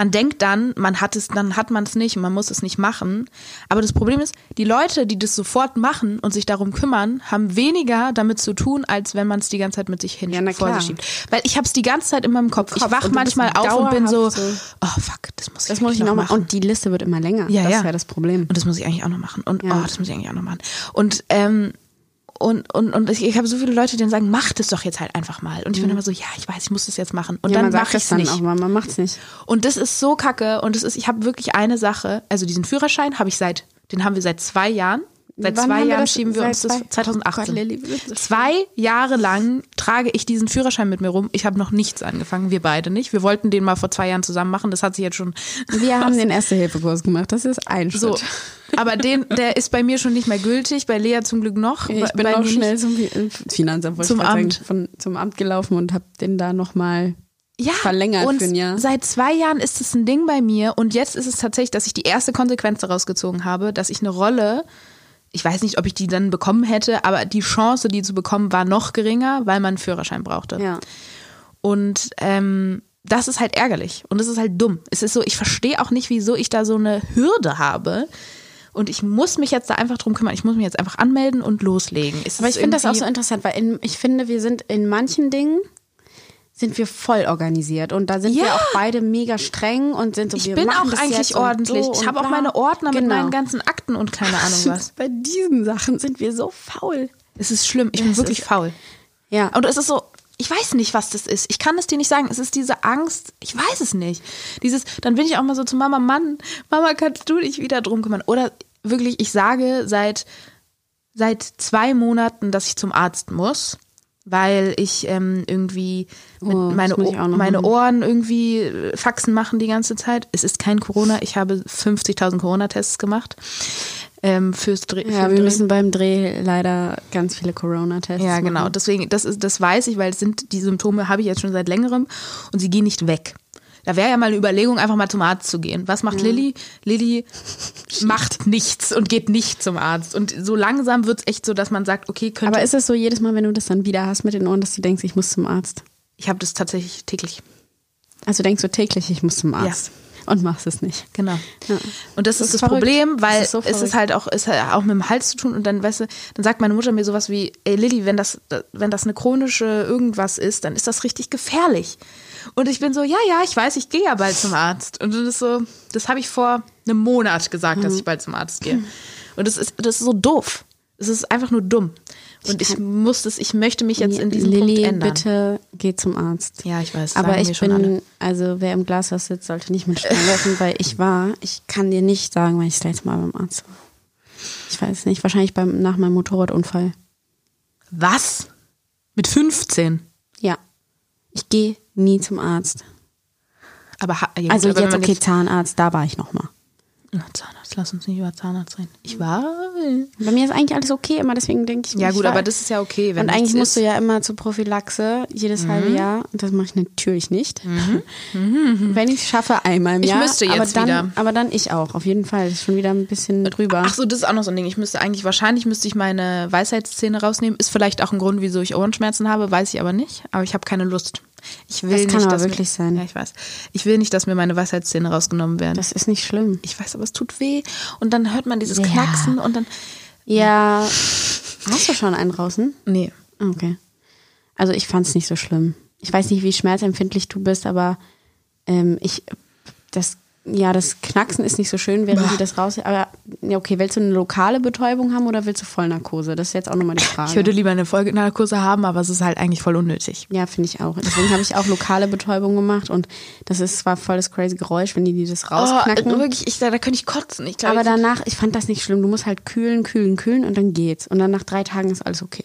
man denkt dann, man hat es, dann hat man es nicht und man muss es nicht machen. Aber das Problem ist, die Leute, die das sofort machen und sich darum kümmern, haben weniger damit zu tun, als wenn man es die ganze Zeit mit sich hin Ja, vor sich schiebt. Weil ich habe es die ganze Zeit in meinem Kopf. Kopf. Ich wach manchmal auf und bin so, so- oh fuck, das muss ich, Das muss ich noch machen. Und die Liste wird immer länger. Ja, das ja. ist ja das Problem. Und das muss ich eigentlich auch noch machen. Und Ja. oh, das muss ich eigentlich auch noch machen. Und ähm, und, und, und ich, ich habe so viele Leute, die dann sagen, mach das doch jetzt halt einfach mal. Und ich bin immer so, ja, ich weiß, ich muss das jetzt machen. Und ja, dann mache ich es dann nicht. auch, aber man macht es nicht. Und das ist so kacke. Und das ist, ich habe wirklich eine Sache, also diesen Führerschein habe ich seit, den haben wir seit zwei Jahren. Seit Wann zwei Jahren schieben wir uns das zwei- 2018. Oh Gott, Lilly. Zwei Jahre lang trage ich diesen Führerschein mit mir rum. Ich habe noch nichts angefangen, wir beide nicht. Wir wollten den mal vor zwei Jahren zusammen machen. Das hat sich jetzt schon Wir haben den Erste-Hilfe-Kurs gemacht. Das ist ein Schritt. so. Aber den, der ist bei mir schon nicht mehr gültig, bei Lea zum Glück noch. Ich bei- bin bei auch schnell zum Fi- Finanzamt Zum ich Amt. Sagen, von, zum Amt gelaufen und habe den da nochmal ja, verlängert und für ein Jahr. Seit zwei Jahren ist es ein Ding bei mir und jetzt ist es tatsächlich, dass ich die erste Konsequenz daraus gezogen habe, dass ich eine Rolle, ich weiß nicht, ob ich die dann bekommen hätte, aber die Chance, die zu bekommen, war noch geringer, weil man einen Führerschein brauchte. Ja. Und ähm, das ist halt ärgerlich und es ist halt dumm. Es ist so, ich verstehe auch nicht, wieso ich da so eine Hürde habe. Und ich muss mich jetzt da einfach drum kümmern. Ich muss mich jetzt einfach anmelden und loslegen. Es Aber ist ich finde das auch so interessant, weil in, ich finde, wir sind in manchen Dingen sind wir voll organisiert und da sind wir Ja. auch beide mega streng und sind so Ich wir bin auch eigentlich ordentlich. so ich habe auch meine Ordner mit Genau. meinen ganzen Akten und keine Ahnung was. Bei diesen Sachen sind wir so faul. Es ist schlimm. Ich bin wirklich ist- faul. Ja. Und es ist so, ich weiß nicht, was das ist. Ich kann es dir nicht sagen. Es ist diese Angst. Ich weiß es nicht. Dieses, dann bin ich auch mal so zu Mama, Mann, Mama, kannst du dich wieder drum kümmern? Oder wirklich, ich sage seit, seit zwei Monaten, dass ich zum Arzt muss. Weil ich ähm, irgendwie Oh, meine, meine machen. Ohren irgendwie äh, Faxen machen die ganze Zeit. Es ist kein Corona. Ich habe 50.000 Corona-Tests gemacht. Ähm, fürs Dreh. ja, für wir Dreh- müssen beim Dreh leider ganz viele Corona-Tests ja, machen. genau. Deswegen, das ist, das weiß ich, weil es sind die Symptome habe ich jetzt schon seit längerem und sie gehen nicht weg. Da wäre ja mal eine Überlegung, einfach mal zum Arzt zu gehen. Was macht Lilly? Lilly macht nichts und geht nicht zum Arzt. Und so langsam wird es echt so, dass man sagt, okay, könnte. Aber ist es so jedes Mal, wenn du das dann wieder hast mit den Ohren, dass du denkst, ich muss zum Arzt? ich habe das tatsächlich täglich. Also denkst du täglich, ich muss zum Arzt und machst es nicht. Genau. Ja. Und das, Das ist ist das verrückt. Problem, weil ist so es ist halt auch, ist halt auch mit dem Hals zu tun und dann, weißt du, dann sagt meine Mutter mir sowas wie, ey Lilly, wenn das, wenn das eine chronische irgendwas ist, dann ist das richtig gefährlich. Und ich bin so, ja, ja, ich weiß, ich gehe ja bald zum Arzt. Und das ist so, das habe ich vor einem Monat gesagt, Mhm. dass ich bald zum Arzt gehe. Und das ist, das ist so doof. Es ist einfach nur dumm. Und ich, muss das, ich möchte mich jetzt in diesem Lilly, Punkt ändern. bitte geh zum Arzt. Ja, ich weiß. Aber ich bin, alle. also wer im Glashaus sitzt, sollte nicht mit Stein werfen, weil ich war, ich kann dir nicht sagen, weil ich das letzte Mal beim Arzt war. Ich weiß nicht, wahrscheinlich beim, nach meinem Motorradunfall. Was? Mit 15? Ja. Ich gehe nie zum Arzt. Aber, ja, Also jetzt, okay, Zahnarzt, da war ich nochmal. Na, Zahnarzt, lass uns nicht über Zahnarzt reden. Ich war. Bei mir ist eigentlich alles okay immer, deswegen denke ich Ja, ich gut, aber das ist ja okay. Wenn Und eigentlich musst du ja immer zur Prophylaxe, jedes halbe Jahr. Und das mache ich natürlich nicht. Wenn ich es schaffe, einmal im Ich Jahr. müsste jetzt aber dann, wieder. Aber dann ich auch, auf jeden Fall. Das ist schon wieder ein bisschen drüber. Ach so, das ist auch noch so ein Ding. Ich müsste eigentlich, wahrscheinlich müsste ich meine Weisheitszähne rausnehmen. Ist vielleicht auch ein Grund, wieso ich Ohrenschmerzen habe, weiß ich aber nicht. Aber ich habe keine Lust. Ich will Das kann nicht, aber dass wirklich mir, sein. Ja, ich weiß. Ich will nicht, dass mir meine Weisheitszähne rausgenommen werden. Das ist nicht schlimm. ich weiß, aber es tut weh. Und dann hört man dieses Ja. Knacksen und dann. Ja. Hast du schon einen draußen? Nee. Okay. Also ich fand es nicht so schlimm. Ich weiß nicht, wie schmerzempfindlich du bist, aber ähm, ich das ja, das Knacksen ist nicht so schön, während Bah. die das raus. Aber ja, okay, willst du eine lokale Betäubung haben oder willst du Vollnarkose? Das ist jetzt auch nochmal die Frage. Ich würde lieber eine Folgenarkose haben, aber es ist halt eigentlich voll unnötig. ja, finde ich auch. Deswegen habe ich auch lokale Betäubung gemacht und das ist zwar voll das crazy Geräusch, wenn die, die das rausknacken. Oh, wirklich, ich, da, da könnte ich kotzen. Ich glaube, aber danach, ich fand das nicht schlimm. Du musst halt kühlen, kühlen, kühlen und dann geht's. Und dann nach drei Tagen ist alles okay.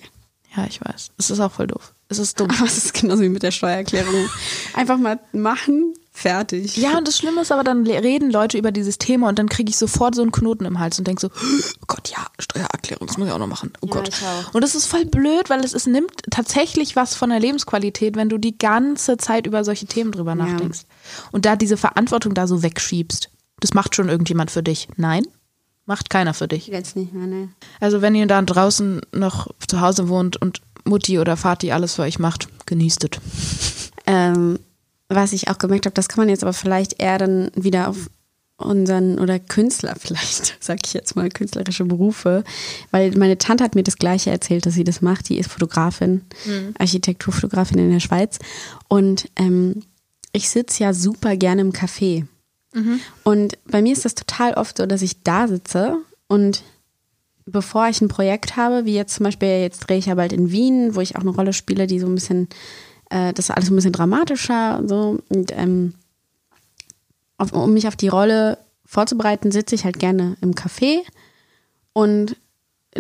Ja, ich weiß. Es ist auch voll doof. Es ist dumm. Aber es ist genauso wie mit der Steuererklärung. Einfach mal machen, fertig. Ja, und das Schlimme ist aber, dann reden Leute über dieses Thema und dann kriege ich sofort so einen Knoten im Hals und denke so, oh Gott, ja, Steuererklärung, das muss ich auch noch machen. Oh Ja, Gott. Und das ist voll blöd, weil es, es nimmt tatsächlich was von der Lebensqualität, wenn du die ganze Zeit über solche Themen drüber nachdenkst. Und da diese Verantwortung da so wegschiebst. Das macht schon irgendjemand für dich. Nein, macht keiner für dich. Jetzt nicht mehr, ne? Also wenn ihr da draußen noch zu Hause wohnt und Mutti oder Vati alles für euch macht, genießt es. Ähm, was ich auch gemerkt habe, das kann man jetzt aber vielleicht eher dann wieder auf unseren oder Künstler vielleicht, sag ich jetzt mal, künstlerische Berufe, weil meine Tante hat mir das gleiche erzählt, dass sie das macht. Die ist Fotografin, Architekturfotografin in der Schweiz und ähm, ich sitze ja super gerne im Café. Und bei mir ist das total oft so, dass ich da sitze und bevor ich ein Projekt habe, wie jetzt zum Beispiel, jetzt drehe ich ja bald in Wien, wo ich auch eine Rolle spiele, die so ein bisschen, äh, das alles ein bisschen dramatischer und so. Und ähm, auf, um mich auf die Rolle vorzubereiten, sitze ich halt gerne im Café und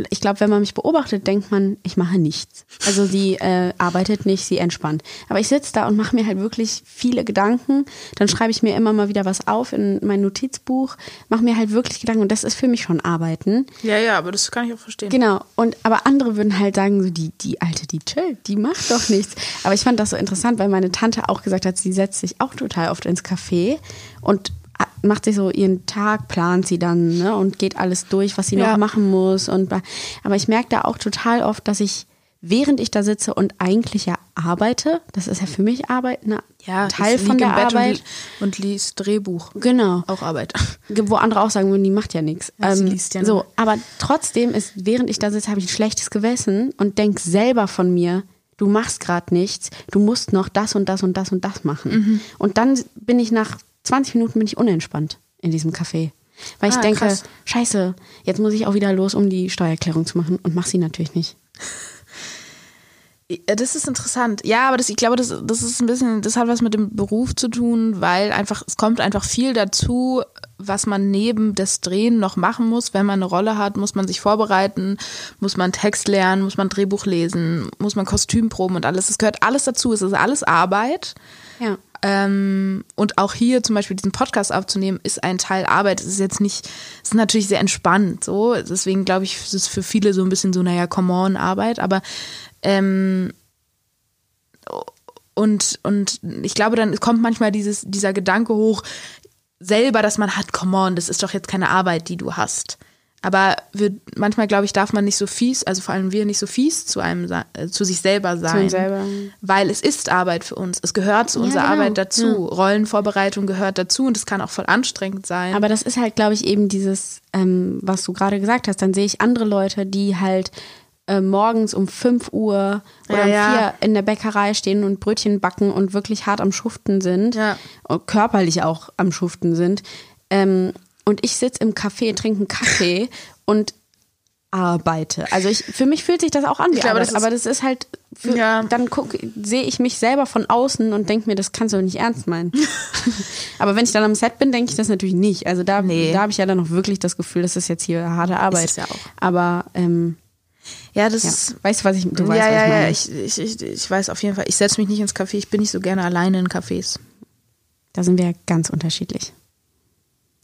ich glaube, wenn man mich beobachtet, denkt man, ich mache nichts. Also sie äh, arbeitet nicht, sie entspannt. Aber ich sitze da und mache mir halt wirklich viele Gedanken. Dann schreibe ich mir immer mal wieder was auf in mein Notizbuch, mache mir halt wirklich Gedanken und das ist für mich schon Arbeiten. Ja, ja, aber das kann ich auch verstehen. Genau. Und aber andere würden halt sagen, so die, die Alte, die chillt, die macht doch nichts. Aber ich fand das so interessant, weil meine Tante auch gesagt hat, sie setzt sich auch total oft ins Café und macht sich so ihren Tag, plant sie dann ne, und geht alles durch, was sie Ja. noch machen muss. Und aber ich merke da auch total oft, dass ich während ich da sitze und eigentlich ja arbeite, das ist ja für mich Arbeit, ne, Ja, Teil von der Arbeit. Und, und liest Drehbuch. Genau Auch Arbeit. wo andere auch sagen würden, die macht ja nichts. Ja, sie Ähm, liest ja so, aber trotzdem ist, während ich da sitze, habe ich ein schlechtes Gewissen und denk selber von mir, du machst gerade nichts, du musst noch das und das und das und das machen. Mhm. Und dann bin ich nach 20 Minuten bin ich unentspannt in diesem Café. Weil ich Ah, denke, krass. scheiße, jetzt muss ich auch wieder los, um die Steuererklärung zu machen und mach sie natürlich nicht. Ja, Das ist interessant. Ja, aber das, ich glaube, das, das ist ein bisschen, das hat was mit dem Beruf zu tun, weil einfach, es kommt einfach viel dazu, was man neben das Drehen noch machen muss. Wenn man eine Rolle hat, muss man sich vorbereiten, muss man Text lernen, muss man Drehbuch lesen, muss man Kostüm proben und alles. Es gehört alles dazu. Es ist alles Arbeit. Ja. Ähm, und auch hier zum Beispiel diesen Podcast aufzunehmen, ist ein Teil Arbeit. Es ist jetzt nicht, es ist natürlich sehr entspannt, so. Deswegen glaube ich, es ist für viele so ein bisschen so, naja, come on, Arbeit. Aber, ähm, und, und ich glaube, dann kommt manchmal dieses, dieser Gedanke hoch, selber, dass man hat, come on, das ist doch jetzt keine Arbeit, die du hast. Aber wir, manchmal, glaube ich, darf man nicht so fies, also vor allem wir nicht so fies zu einem, äh, zu sich selber sein. selber. Weil es ist Arbeit für uns. Es gehört zu unserer genau. Arbeit dazu. Rollenvorbereitung gehört dazu und es kann auch voll anstrengend sein. Aber das ist halt, glaube ich, eben dieses, ähm, was du gerade gesagt hast. Dann sehe ich andere Leute, die halt äh, morgens um 5 Uhr oder Ja, um ja. 4 in der Bäckerei stehen und Brötchen backen und wirklich hart am Schuften sind. Ja. Und körperlich auch am Schuften sind. Ähm, und ich sitze im Café, trinke einen Kaffee und arbeite. Also ich, für mich fühlt sich das auch an wie glaube, Arbeit, das ist- aber das ist halt, für, Ja. dann sehe ich mich selber von außen und denke mir, das kannst du nicht ernst meinen. aber wenn ich dann am Set bin, denke ich das natürlich nicht. Also da, Nee. da habe ich ja dann noch wirklich das Gefühl, das ist jetzt hier harte Arbeit. es ja auch. Aber ähm, Ja, das ja. ist. weißt du, was ich, du weißt, ja, was ja, ich meine. ja, ich, ich, ich, ich weiß auf jeden Fall. Ich setze mich nicht ins Café. Ich bin nicht so gerne alleine in Cafés. da sind wir ja ganz unterschiedlich.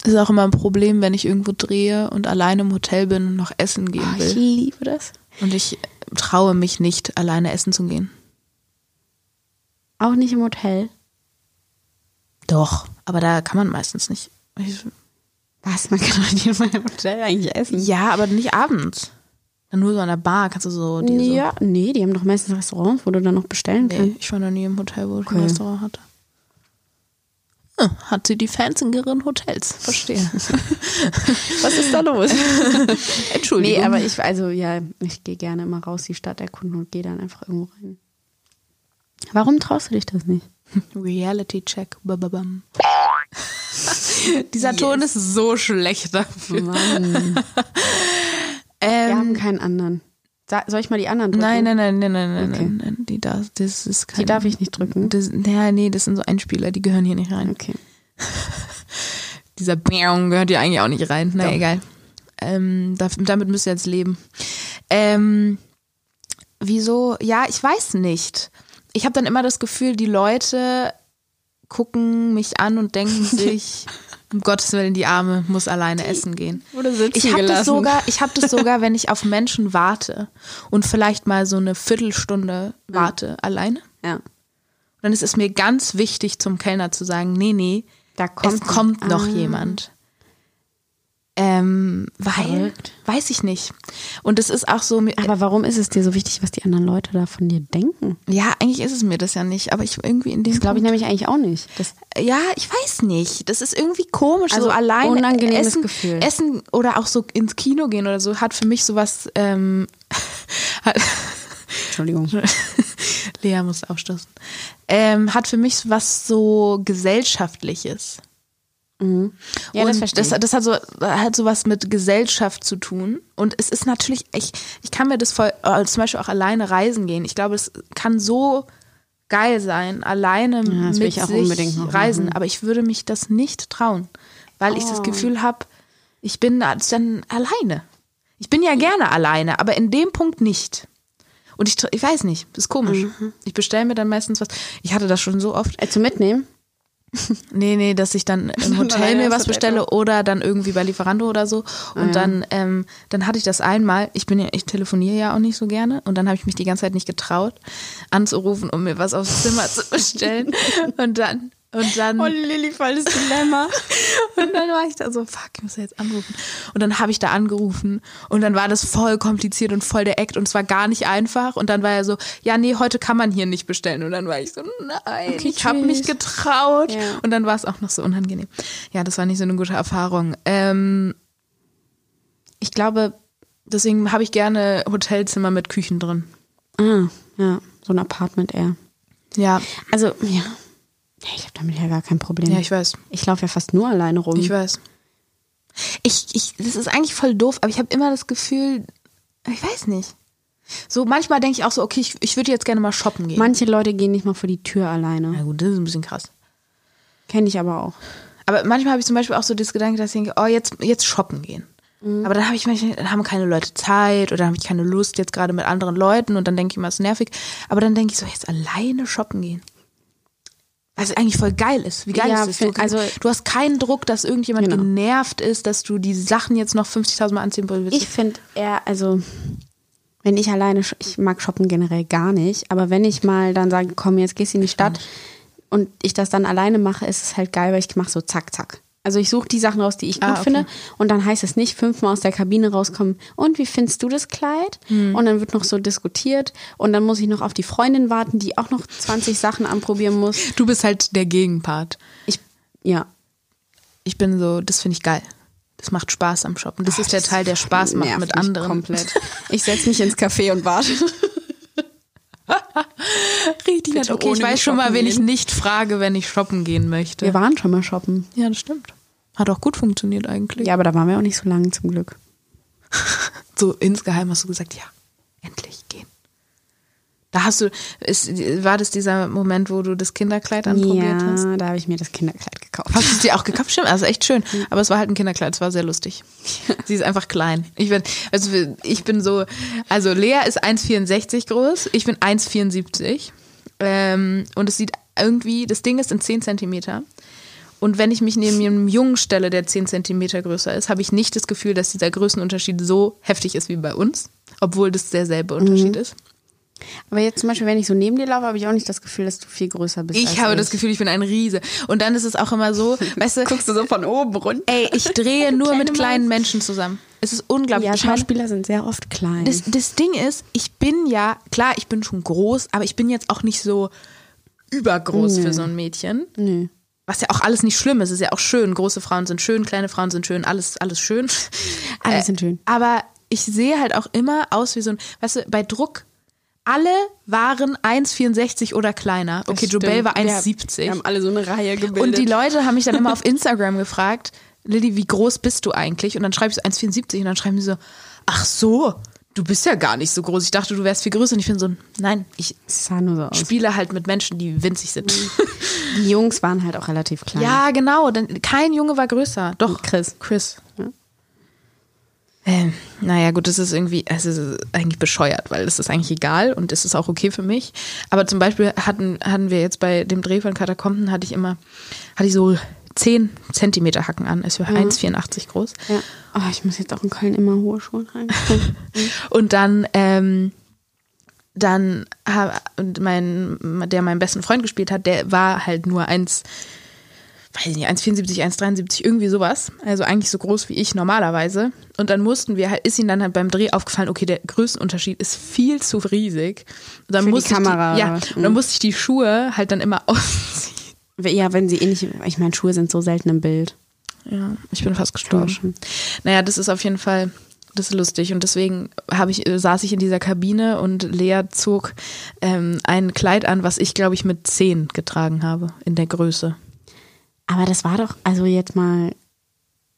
Das ist auch immer ein Problem, wenn ich irgendwo drehe und alleine im Hotel bin und noch essen gehen Oh, ich will. liebe das. Und ich traue mich nicht, alleine essen zu gehen. Auch nicht im Hotel. Doch, aber da kann man meistens nicht. Ich, Was? Man kann doch nicht in meinem Hotel eigentlich essen. ja, aber nicht abends. Nur so an der Bar kannst du so. Die so ja, nee, die haben doch meistens Restaurants, wo du dann noch bestellen Nee, kannst. ich war noch nie im Hotel, wo ich Okay. ein Restaurant hatte. Hat sie die fanzigeren Hotels. Verstehe. Was ist da los? Entschuldigung. nee, aber ich, also ja, ich gehe gerne immer raus, die Stadt erkunden und gehe dann einfach irgendwo rein. Warum traust du dich das nicht? Reality Check. Bababam. Dieser Ton ist so schlecht dafür. Mann. Wir Ähm, haben keinen anderen. Soll ich mal die anderen drücken? nein, nein, nein, nein, nein, nein, Okay. nein, nein. Die darf, das ist kein, Die darf ich nicht drücken. Das, ja, nee, das sind so Einspieler, die gehören hier nicht rein. Okay. Dieser Bäng gehört hier eigentlich auch nicht rein. Na Doch. egal. Ähm, da- damit müsst ihr jetzt leben. Ähm, wieso? Ja, ich weiß nicht. Ich habe dann immer das Gefühl, die Leute gucken mich an und denken sich, um Gottes Willen, die Arme muss alleine essen gehen. Wurde sitzen Ich habe das sogar, ich habe das sogar, wenn ich auf Menschen warte und vielleicht mal so eine Viertelstunde warte alleine. Ja. Dann ist es mir ganz wichtig, zum Kellner zu sagen, nee, nee, Da kommt es kommt noch Ah. jemand. Ähm, weil, Verrückt. weiß ich nicht. Und es ist auch so, Aber warum ist es dir so wichtig, was die anderen Leute da von dir denken? ja, eigentlich ist es mir das ja nicht, aber ich irgendwie in dem Das glaube ich nämlich eigentlich auch nicht. Das, Ja, ich weiß nicht. Das ist irgendwie komisch. Also so alleine unangenehmes essen, Gefühl. Essen oder auch so ins Kino gehen oder so hat für mich sowas. Ähm, Entschuldigung. Lea muss aufstoßen. Ähm, hat für mich was so gesellschaftliches. Ja, und das verstehe das, ich. das hat so hat so was mit Gesellschaft zu tun. Und es ist natürlich, ich, ich kann mir das voll, äh, zum Beispiel auch alleine reisen gehen. Ich glaube, es kann so geil sein, alleine Ja, das mit ich auch sich reisen. machen. Aber ich würde mich das nicht trauen, weil ich Oh. das Gefühl habe, ich bin da dann alleine. Ich bin ja gerne alleine, aber in dem Punkt nicht. Und ich, ich weiß nicht, das ist komisch. Mhm. Ich bestelle mir dann meistens was. Ich hatte das schon so oft. Äh, zum Mitnehmen? Nee, nee, dass ich dann im Hotel mir was bestelle oder dann irgendwie bei Lieferando oder so. Und ja. dann, ähm, dann hatte ich das einmal. Ich bin ja, ich telefoniere ja auch nicht so gerne. Und dann habe ich mich die ganze Zeit nicht getraut, anzurufen, um mir was aufs Zimmer zu bestellen. Und dann, und dann, Lilly, volles Dilemma. und dann war ich da so, fuck, ich muss ja jetzt anrufen. Und dann habe ich da angerufen und dann war das voll kompliziert und voll der Act und es war gar nicht einfach. Und dann war er so, ja, nee, heute kann man hier nicht bestellen. Und dann war ich so, nein, Okay, ich habe mich getraut. Ja. Und dann war es auch noch so unangenehm. Ja, das war nicht so eine gute Erfahrung. Ähm, ich glaube, deswegen habe ich gerne Hotelzimmer mit Küchen drin. Ah, ja, so ein Apartment eher. Ja, Also, ja. Ich habe damit ja gar kein Problem. ja, ich weiß. ich laufe ja fast nur alleine rum. Ich weiß. Ich, ich, das ist eigentlich voll doof, aber ich habe immer das Gefühl, ich weiß nicht. So, manchmal denke ich auch so, okay, ich, ich würde jetzt gerne mal shoppen gehen. Manche Leute gehen nicht mal vor die Tür alleine. Na gut, das ist ein bisschen krass. Kenne ich aber auch. Aber manchmal habe ich zum Beispiel auch so das Gedanke, dass ich denke, oh, jetzt, jetzt shoppen gehen. Aber dann habe ich manchmal, dann haben keine Leute Zeit oder habe ich keine Lust jetzt gerade mit anderen Leuten und dann denke ich immer, es ist nervig. Aber dann denke ich so, jetzt alleine shoppen gehen. Was eigentlich voll geil ist. Wie geil Ja, ist das? Du, also- du hast keinen Druck, dass irgendjemand Genau. genervt ist, dass du die Sachen jetzt noch 50.000 Mal anziehen willst. Ich finde eher, also, wenn ich alleine, ich mag shoppen generell gar nicht, aber wenn ich mal dann sage, komm, jetzt gehst du in die Stadt und ich das dann alleine mache, ist es halt geil, weil ich mache so zack, zack. Also ich suche die Sachen raus, die ich gut Ah, okay. finde und dann heißt es nicht fünfmal aus der Kabine rauskommen und wie findest du das Kleid? Hm. Und dann wird noch so diskutiert und dann muss ich noch auf die Freundin warten, die auch noch 20 Sachen anprobieren muss. Du bist halt der Gegenpart. Ich, ja. Ich bin so, das finde ich geil. Das macht Spaß am Shoppen. Das ist der Teil, der Spaß macht mit anderen. Komplett. Ich setze mich ins Café und warte. Richtig nett. Okay, ich weiß schon mal, wen ich nicht frage, wenn ich shoppen gehen möchte. Wir waren schon mal shoppen. Ja, das stimmt. Hat auch gut funktioniert eigentlich. Ja, aber da waren wir auch nicht so lange zum Glück. so insgeheim hast du gesagt, ja, endlich gehen. Da hast du, ist, war das dieser Moment, wo du das Kinderkleid anprobiert hast? Ja, da habe ich mir das Kinderkleid gekauft. Hast du es dir auch gekauft? Stimmt, also echt schön. Aber es war halt ein Kinderkleid, es war sehr lustig. Sie ist einfach klein. Ich bin, also ich bin so, also Lea ist 1,64 groß, ich bin 1,74. Ähm, und es sieht irgendwie, das Ding ist in 10 Zentimeter. Und wenn ich mich neben einem Jungen stelle, der 10 Zentimeter größer ist, habe ich nicht das Gefühl, dass dieser Größenunterschied so heftig ist wie bei uns. Obwohl das derselbe Unterschied ist. Aber jetzt zum Beispiel, wenn ich so neben dir laufe, habe ich auch nicht das Gefühl, dass du viel größer bist. Ich als habe das Gefühl, ich bin ein Riese. Und dann ist es auch immer so, weißt du, Guckst du so von oben runter? ey, ich drehe nur Kleine mit kleinen. Menschen zusammen. Es ist unglaublich. Ja, Ich Schauspieler sind sehr oft klein. das, das Ding ist, ich bin ja, klar, ich bin schon groß, aber ich bin jetzt auch nicht so übergroß für so ein Mädchen. Nö. Was ja auch alles nicht schlimm ist, ist ja auch schön. Große Frauen sind schön, kleine Frauen sind schön, alles, alles schön. Alle sind schön. Aber ich sehe halt auch immer aus wie so ein, weißt du, bei Druck, alle waren 1,64 oder kleiner. Okay, Jobel war Wir 1,70. haben alle so eine Reihe gebildet. Und die Leute haben mich dann immer auf Instagram gefragt, Lilly, wie groß bist du eigentlich? Und dann schreibe ich so 1,74 und dann schreiben die so, ach so, du bist ja gar nicht so groß. Ich dachte, du wärst viel größer. Und ich bin so, nein, ich so spiele halt mit Menschen, die winzig sind. Die Jungs waren halt auch relativ klein. Ja, genau. Denn kein Junge war größer. Doch, Chris. Chris. Ähm, naja, gut, das ist irgendwie, es ist eigentlich bescheuert, weil es ist eigentlich egal und es ist auch okay für mich. Aber zum Beispiel hatten, hatten wir jetzt bei dem Dreh von Katakomben, hatte ich immer, hatte ich so 10 Zentimeter Hacken an. Es war 1,84 groß. Ja. Oh, ich muss jetzt auch in Köln immer hohe Schuhe tragen. Und dann, ähm, dann ha- und mein, der meinen besten Freund gespielt hat, der war halt nur 1, weiß ich nicht, 1,74, 1,73, irgendwie sowas. Also eigentlich so groß wie ich normalerweise. Und dann mussten wir halt, ist ihm dann halt beim Dreh aufgefallen, okay, der Größenunterschied ist viel zu riesig. Und dann Für die musste Kamera Ich die, ja, was? und dann Mhm. musste ich die Schuhe halt dann immer ausziehen. ja, wenn sie ähnlich, ich meine, Schuhe sind so selten im Bild. Ja, ich bin fast gestorben. Naja, das ist auf jeden Fall, das ist lustig. Und deswegen habe ich, äh, saß ich in dieser Kabine und Lea zog ähm, ein Kleid an, was ich, glaube ich, mit 10 getragen habe in der Größe. Aber das war doch, also jetzt mal,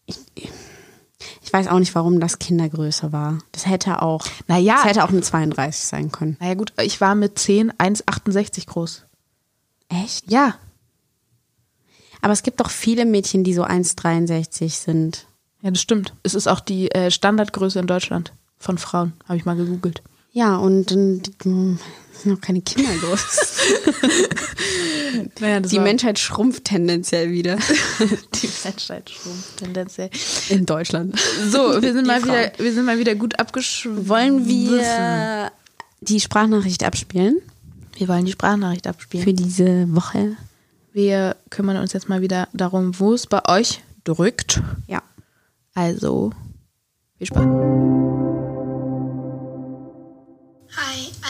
ich, ich weiß auch nicht, warum das Kindergröße war. Das hätte auch, Naja, das hätte auch eine 32 sein können. naja gut, ich war mit 10 1,68 groß. Echt? Ja, Aber es gibt doch viele Mädchen, die so 1,63 sind. ja, das stimmt. Es ist auch die äh, Standardgröße in Deutschland von Frauen, habe ich mal gegoogelt. Ja, und dann sind noch keine Kinder groß. Naja, Die Menschheit schrumpft tendenziell wieder die Menschheit schrumpft tendenziell. in Deutschland. So, wir sind, Die mal wieder, wir sind mal wieder gut abgeschwiffen. Wollen wir die Sprachnachricht abspielen Wir wollen die Sprachnachricht abspielen. für diese Woche? Wir kümmern uns jetzt mal wieder darum, wo es bei euch drückt. Ja. Also, viel Spaß.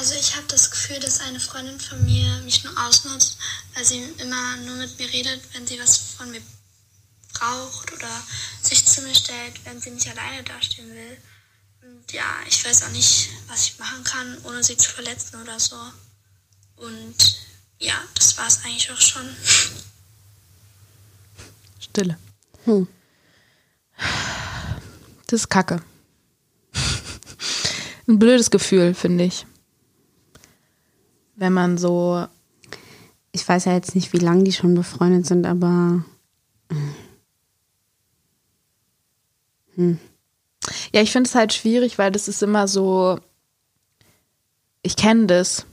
Also ich habe das Gefühl, dass eine Freundin von mir mich nur ausnutzt, weil sie immer nur mit mir redet, wenn sie was von mir braucht oder sich zu mir stellt, wenn sie nicht alleine dastehen will. Und ja, ich weiß auch nicht, was ich machen kann, ohne sie zu verletzen oder so. Und ja, das war es eigentlich auch schon. Stille. Hm. Das ist kacke. Ein blödes Gefühl, finde ich. Wenn man so. Ich weiß ja jetzt nicht, wie lange die schon befreundet sind, aber Ja, ich finde es halt schwierig, weil das ist immer so. Ich kenne das.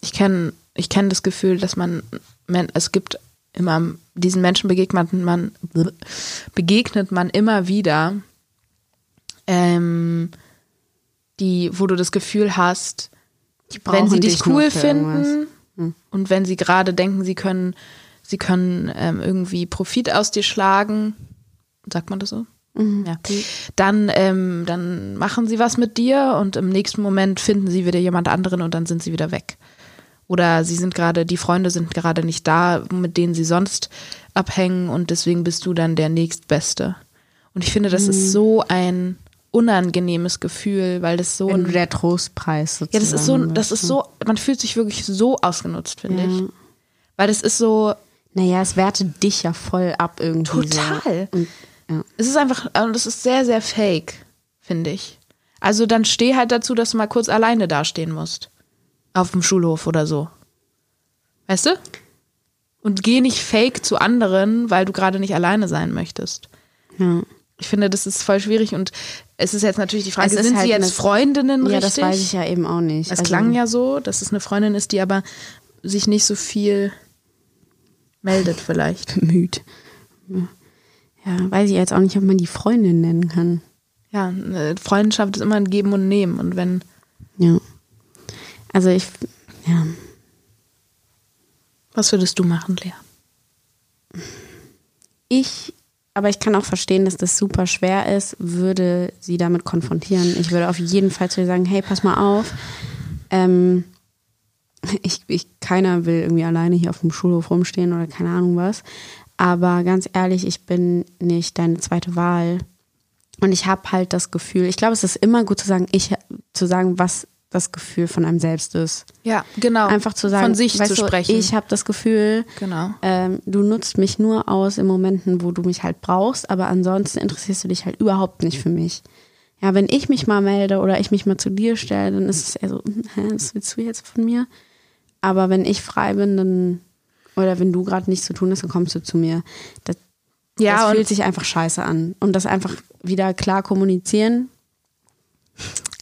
Ich kenne ich kenn das Gefühl, dass man. man es gibt immer. Diesen Menschen begegnet man, begegnet man immer wieder. Ähm, die, wo du das Gefühl hast, wenn sie dich dich cool finden irgendwas. und wenn sie gerade denken, sie können, sie können ähm, irgendwie Profit aus dir schlagen, sagt man das so? Ja. Dann, ähm, dann machen sie was mit dir und im nächsten Moment finden sie wieder jemand anderen und dann sind sie wieder weg. Oder sie sind gerade, die Freunde sind gerade nicht da, mit denen sie sonst abhängen und deswegen bist du dann der nächstbeste. Und ich finde, das ist so ein unangenehmes Gefühl, weil das so ein der Trostpreis ja, sozusagen das ist so, das ist so, man fühlt sich wirklich so ausgenutzt, finde Ja. ich. Weil das ist so, Naja, es wertet dich ja voll ab irgendwie. Total. So. Und, ja. es ist einfach, also das ist sehr, sehr fake, finde ich. Also dann steh halt dazu, dass du mal kurz alleine dastehen musst. Auf dem Schulhof oder so. Weißt du? Und geh nicht fake zu anderen, weil du gerade nicht alleine sein möchtest. Ja. Ich finde, das ist voll schwierig und es ist jetzt natürlich die Frage, sind halt sie jetzt Freundinnen ja, richtig? das weiß ich ja eben auch nicht. Es Also, klang ja so, dass es eine Freundin ist, die aber sich nicht so viel meldet vielleicht. bemüht. Ja, weiß ich jetzt auch nicht, ob man die Freundin nennen kann. Ja, Freundschaft ist immer ein Geben und Nehmen und wenn Ja. Also ich, ja, was würdest du machen, Lea? ich, aber ich kann auch verstehen, dass das super schwer ist, würde sie damit konfrontieren. Ich würde auf jeden Fall zu ihr sagen, hey, pass mal auf. Ähm, ich, ich, keiner will irgendwie alleine hier auf dem Schulhof rumstehen oder keine Ahnung was. Aber ganz ehrlich, ich bin nicht deine zweite Wahl. Und ich habe halt das Gefühl, ich glaube, es ist immer gut zu sagen, ich zu sagen, was das Gefühl von einem selbst ist. Ja, genau. Einfach zu sagen, von sich zu du, sprechen. Ich habe das Gefühl, genau. ähm, du nutzt mich nur aus in Momenten, wo du mich halt brauchst, aber ansonsten interessierst du dich halt überhaupt nicht für mich. Ja, wenn ich mich mal melde oder ich mich mal zu dir stelle, dann ist es eher so, hä, was willst du jetzt von mir? Aber wenn ich frei bin, dann, oder wenn du gerade nichts zu tun hast, dann kommst du zu mir. Das, Ja, das fühlt sich einfach scheiße an. Und das einfach wieder klar kommunizieren.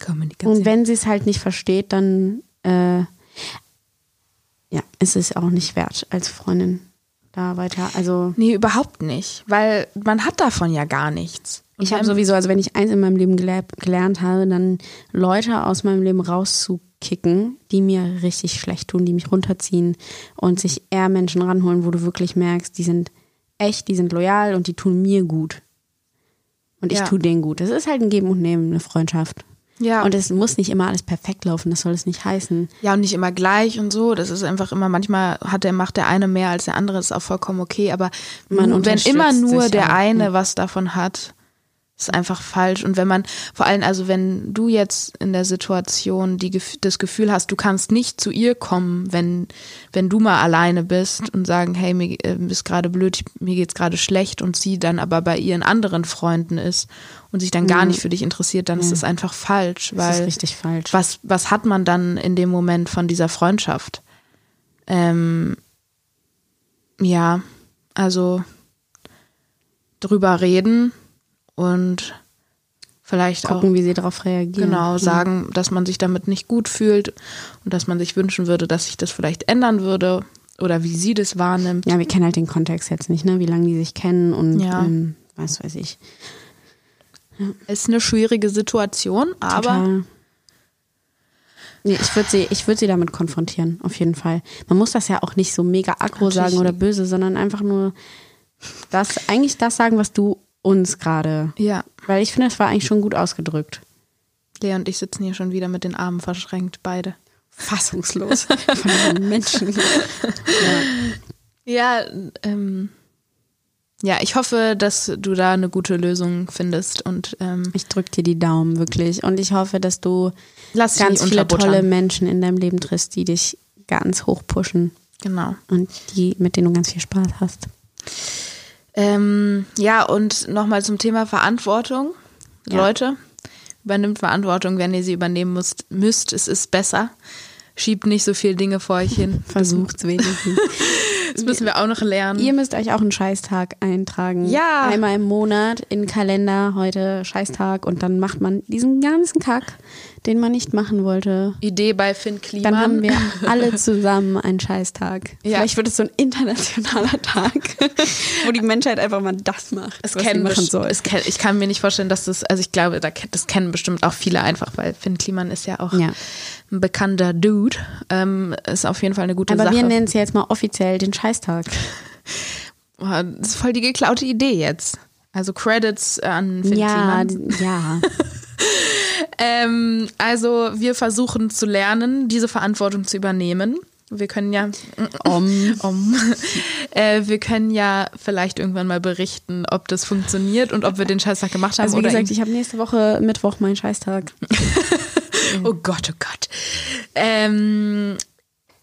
Kommunikation. Und wenn sie es halt nicht versteht, dann äh, ja, ist es auch nicht wert als Freundin da weiter. Also nee, überhaupt nicht, weil man hat davon ja gar nichts. Und ich habe sowieso, also wenn ich eins in meinem Leben gele gelernt habe, dann Leute aus meinem Leben rauszukicken, die mir richtig schlecht tun, die mich runterziehen und sich eher Menschen ranholen, wo du wirklich merkst, die sind echt, die sind loyal und die tun mir gut. Und ich Ja. tue denen gut. Das ist halt ein Geben und Nehmen, eine Freundschaft. Ja, Und es muss nicht immer alles perfekt laufen, das soll es nicht heißen. Ja, und nicht immer gleich und so. Das ist einfach immer, manchmal hat der, macht der eine mehr als der andere, ist auch vollkommen okay. Aber Man wenn immer nur der eine ja. was davon hat, ist einfach falsch. Und wenn man, vor allem, also wenn du jetzt in der Situation die, das Gefühl hast, du kannst nicht zu ihr kommen, wenn, wenn du mal alleine bist und sagen, hey, mir äh, ist gerade blöd, mir geht's gerade schlecht und sie dann aber bei ihren anderen Freunden ist und sich dann gar Mhm. nicht für dich interessiert, dann ist das einfach falsch. Das ist Weil richtig falsch. was, was hat man dann in dem Moment von dieser Freundschaft? Ähm, ja, also drüber reden und vielleicht auch Gucken, wie sie darauf reagieren. genau Mhm. sagen, dass man sich damit nicht gut fühlt und dass man sich wünschen würde, dass sich das vielleicht ändern würde oder wie sie das wahrnimmt. Ja, wir kennen halt den Kontext jetzt nicht, ne? Wie lange die sich kennen und Ja. ähm, was weiß ich. Ist eine schwierige Situation, aber Total. Nee, ich würde sie, ich würd sie damit konfrontieren, auf jeden Fall. Man muss das ja auch nicht so mega aggro Natürlich sagen oder böse, sondern einfach nur das, eigentlich das sagen, was du uns gerade. ja, Weil ich finde, es war eigentlich schon gut ausgedrückt. Lea und ich sitzen hier schon wieder mit den Armen verschränkt, beide. Fassungslos von den Menschen. Ja, ähm, ja, ich hoffe, dass du da eine gute Lösung findest und ähm, Ich drück dir die Daumen, wirklich. Und ich hoffe, dass du lass ganz viele tolle Menschen in deinem Leben triffst, die dich ganz hoch pushen Genau. und die, mit denen du ganz viel Spaß hast. Ähm, ja, und nochmal zum Thema Verantwortung. Ja. Leute, übernimmt Verantwortung, wenn ihr sie übernehmen müsst. müsst. Es ist besser. Schiebt nicht so viele Dinge vor euch hin. Versucht's wenigstens. Das müssen wir auch noch lernen. Ihr müsst euch auch einen Scheißtag eintragen. Ja. Einmal im Monat in den Kalender, heute Scheißtag und dann macht man diesen ganzen Kack, den man nicht machen wollte. Idee bei Finn Kliman. Dann haben wir alle zusammen einen Scheißtag. Ja. Vielleicht wird es so ein internationaler Tag, wo die Menschheit einfach mal das macht, Es was sie machen soll. es kenn, ich kann mir nicht vorstellen, dass das, also ich glaube, das kennen bestimmt auch viele einfach, weil Finn Kliman ist ja auch Ja. ein bekannter Dude. Ähm, ist auf jeden Fall eine gute Aber Sache. wir nennen es jetzt mal offiziell den Scheißtag. Das ist voll die geklaute Idee jetzt. Also Credits an Finn Ja, Kliman. d- ja. Ähm, also wir versuchen zu lernen, diese Verantwortung zu übernehmen. Wir können ja, Um. um, äh, wir können ja vielleicht irgendwann mal berichten, ob das funktioniert und ob wir den Scheißtag gemacht haben Also wie gesagt, ich habe nächste Woche Mittwoch meinen Scheißtag. Oh Gott, oh Gott. Ähm,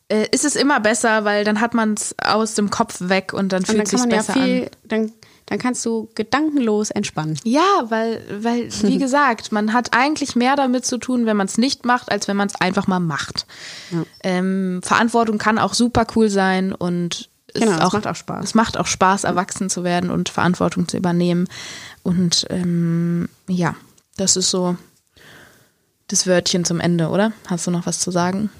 äh, ist es immer besser, weil dann hat man es aus dem Kopf weg und dann fühlt kann sich man ja besser viel, an. dann, Dann kannst du gedankenlos entspannen. Ja, weil, weil, wie gesagt, man hat eigentlich mehr damit zu tun, wenn man es nicht macht, als wenn man es einfach mal macht. Ja. Ähm, Verantwortung kann auch super cool sein und es Genau, es auch, macht auch Spaß. Es macht auch Spaß, erwachsen zu werden und Verantwortung zu übernehmen. Und ähm, ja, das ist so das Wörtchen zum Ende, oder? Hast du noch was zu sagen?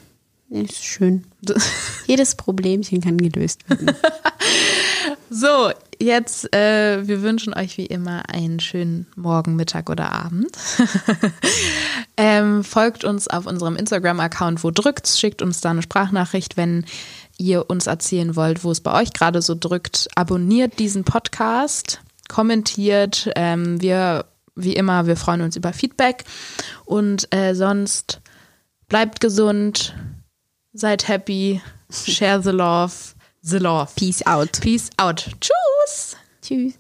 Ja, ist schön. Jedes Problemchen kann gelöst werden. So, jetzt, äh, wir wünschen euch wie immer einen schönen Morgen, Mittag oder Abend. ähm, folgt uns auf unserem Instagram-Account, wo drückt's, schickt uns da eine Sprachnachricht, wenn ihr uns erzählen wollt, wo es bei euch gerade so drückt. Abonniert diesen Podcast, kommentiert. Ähm, wir, wie immer, wir freuen uns über Feedback. Und äh, sonst bleibt gesund, seid happy, share the love, the love. Peace out. Peace out. Tschüss. Tschüss.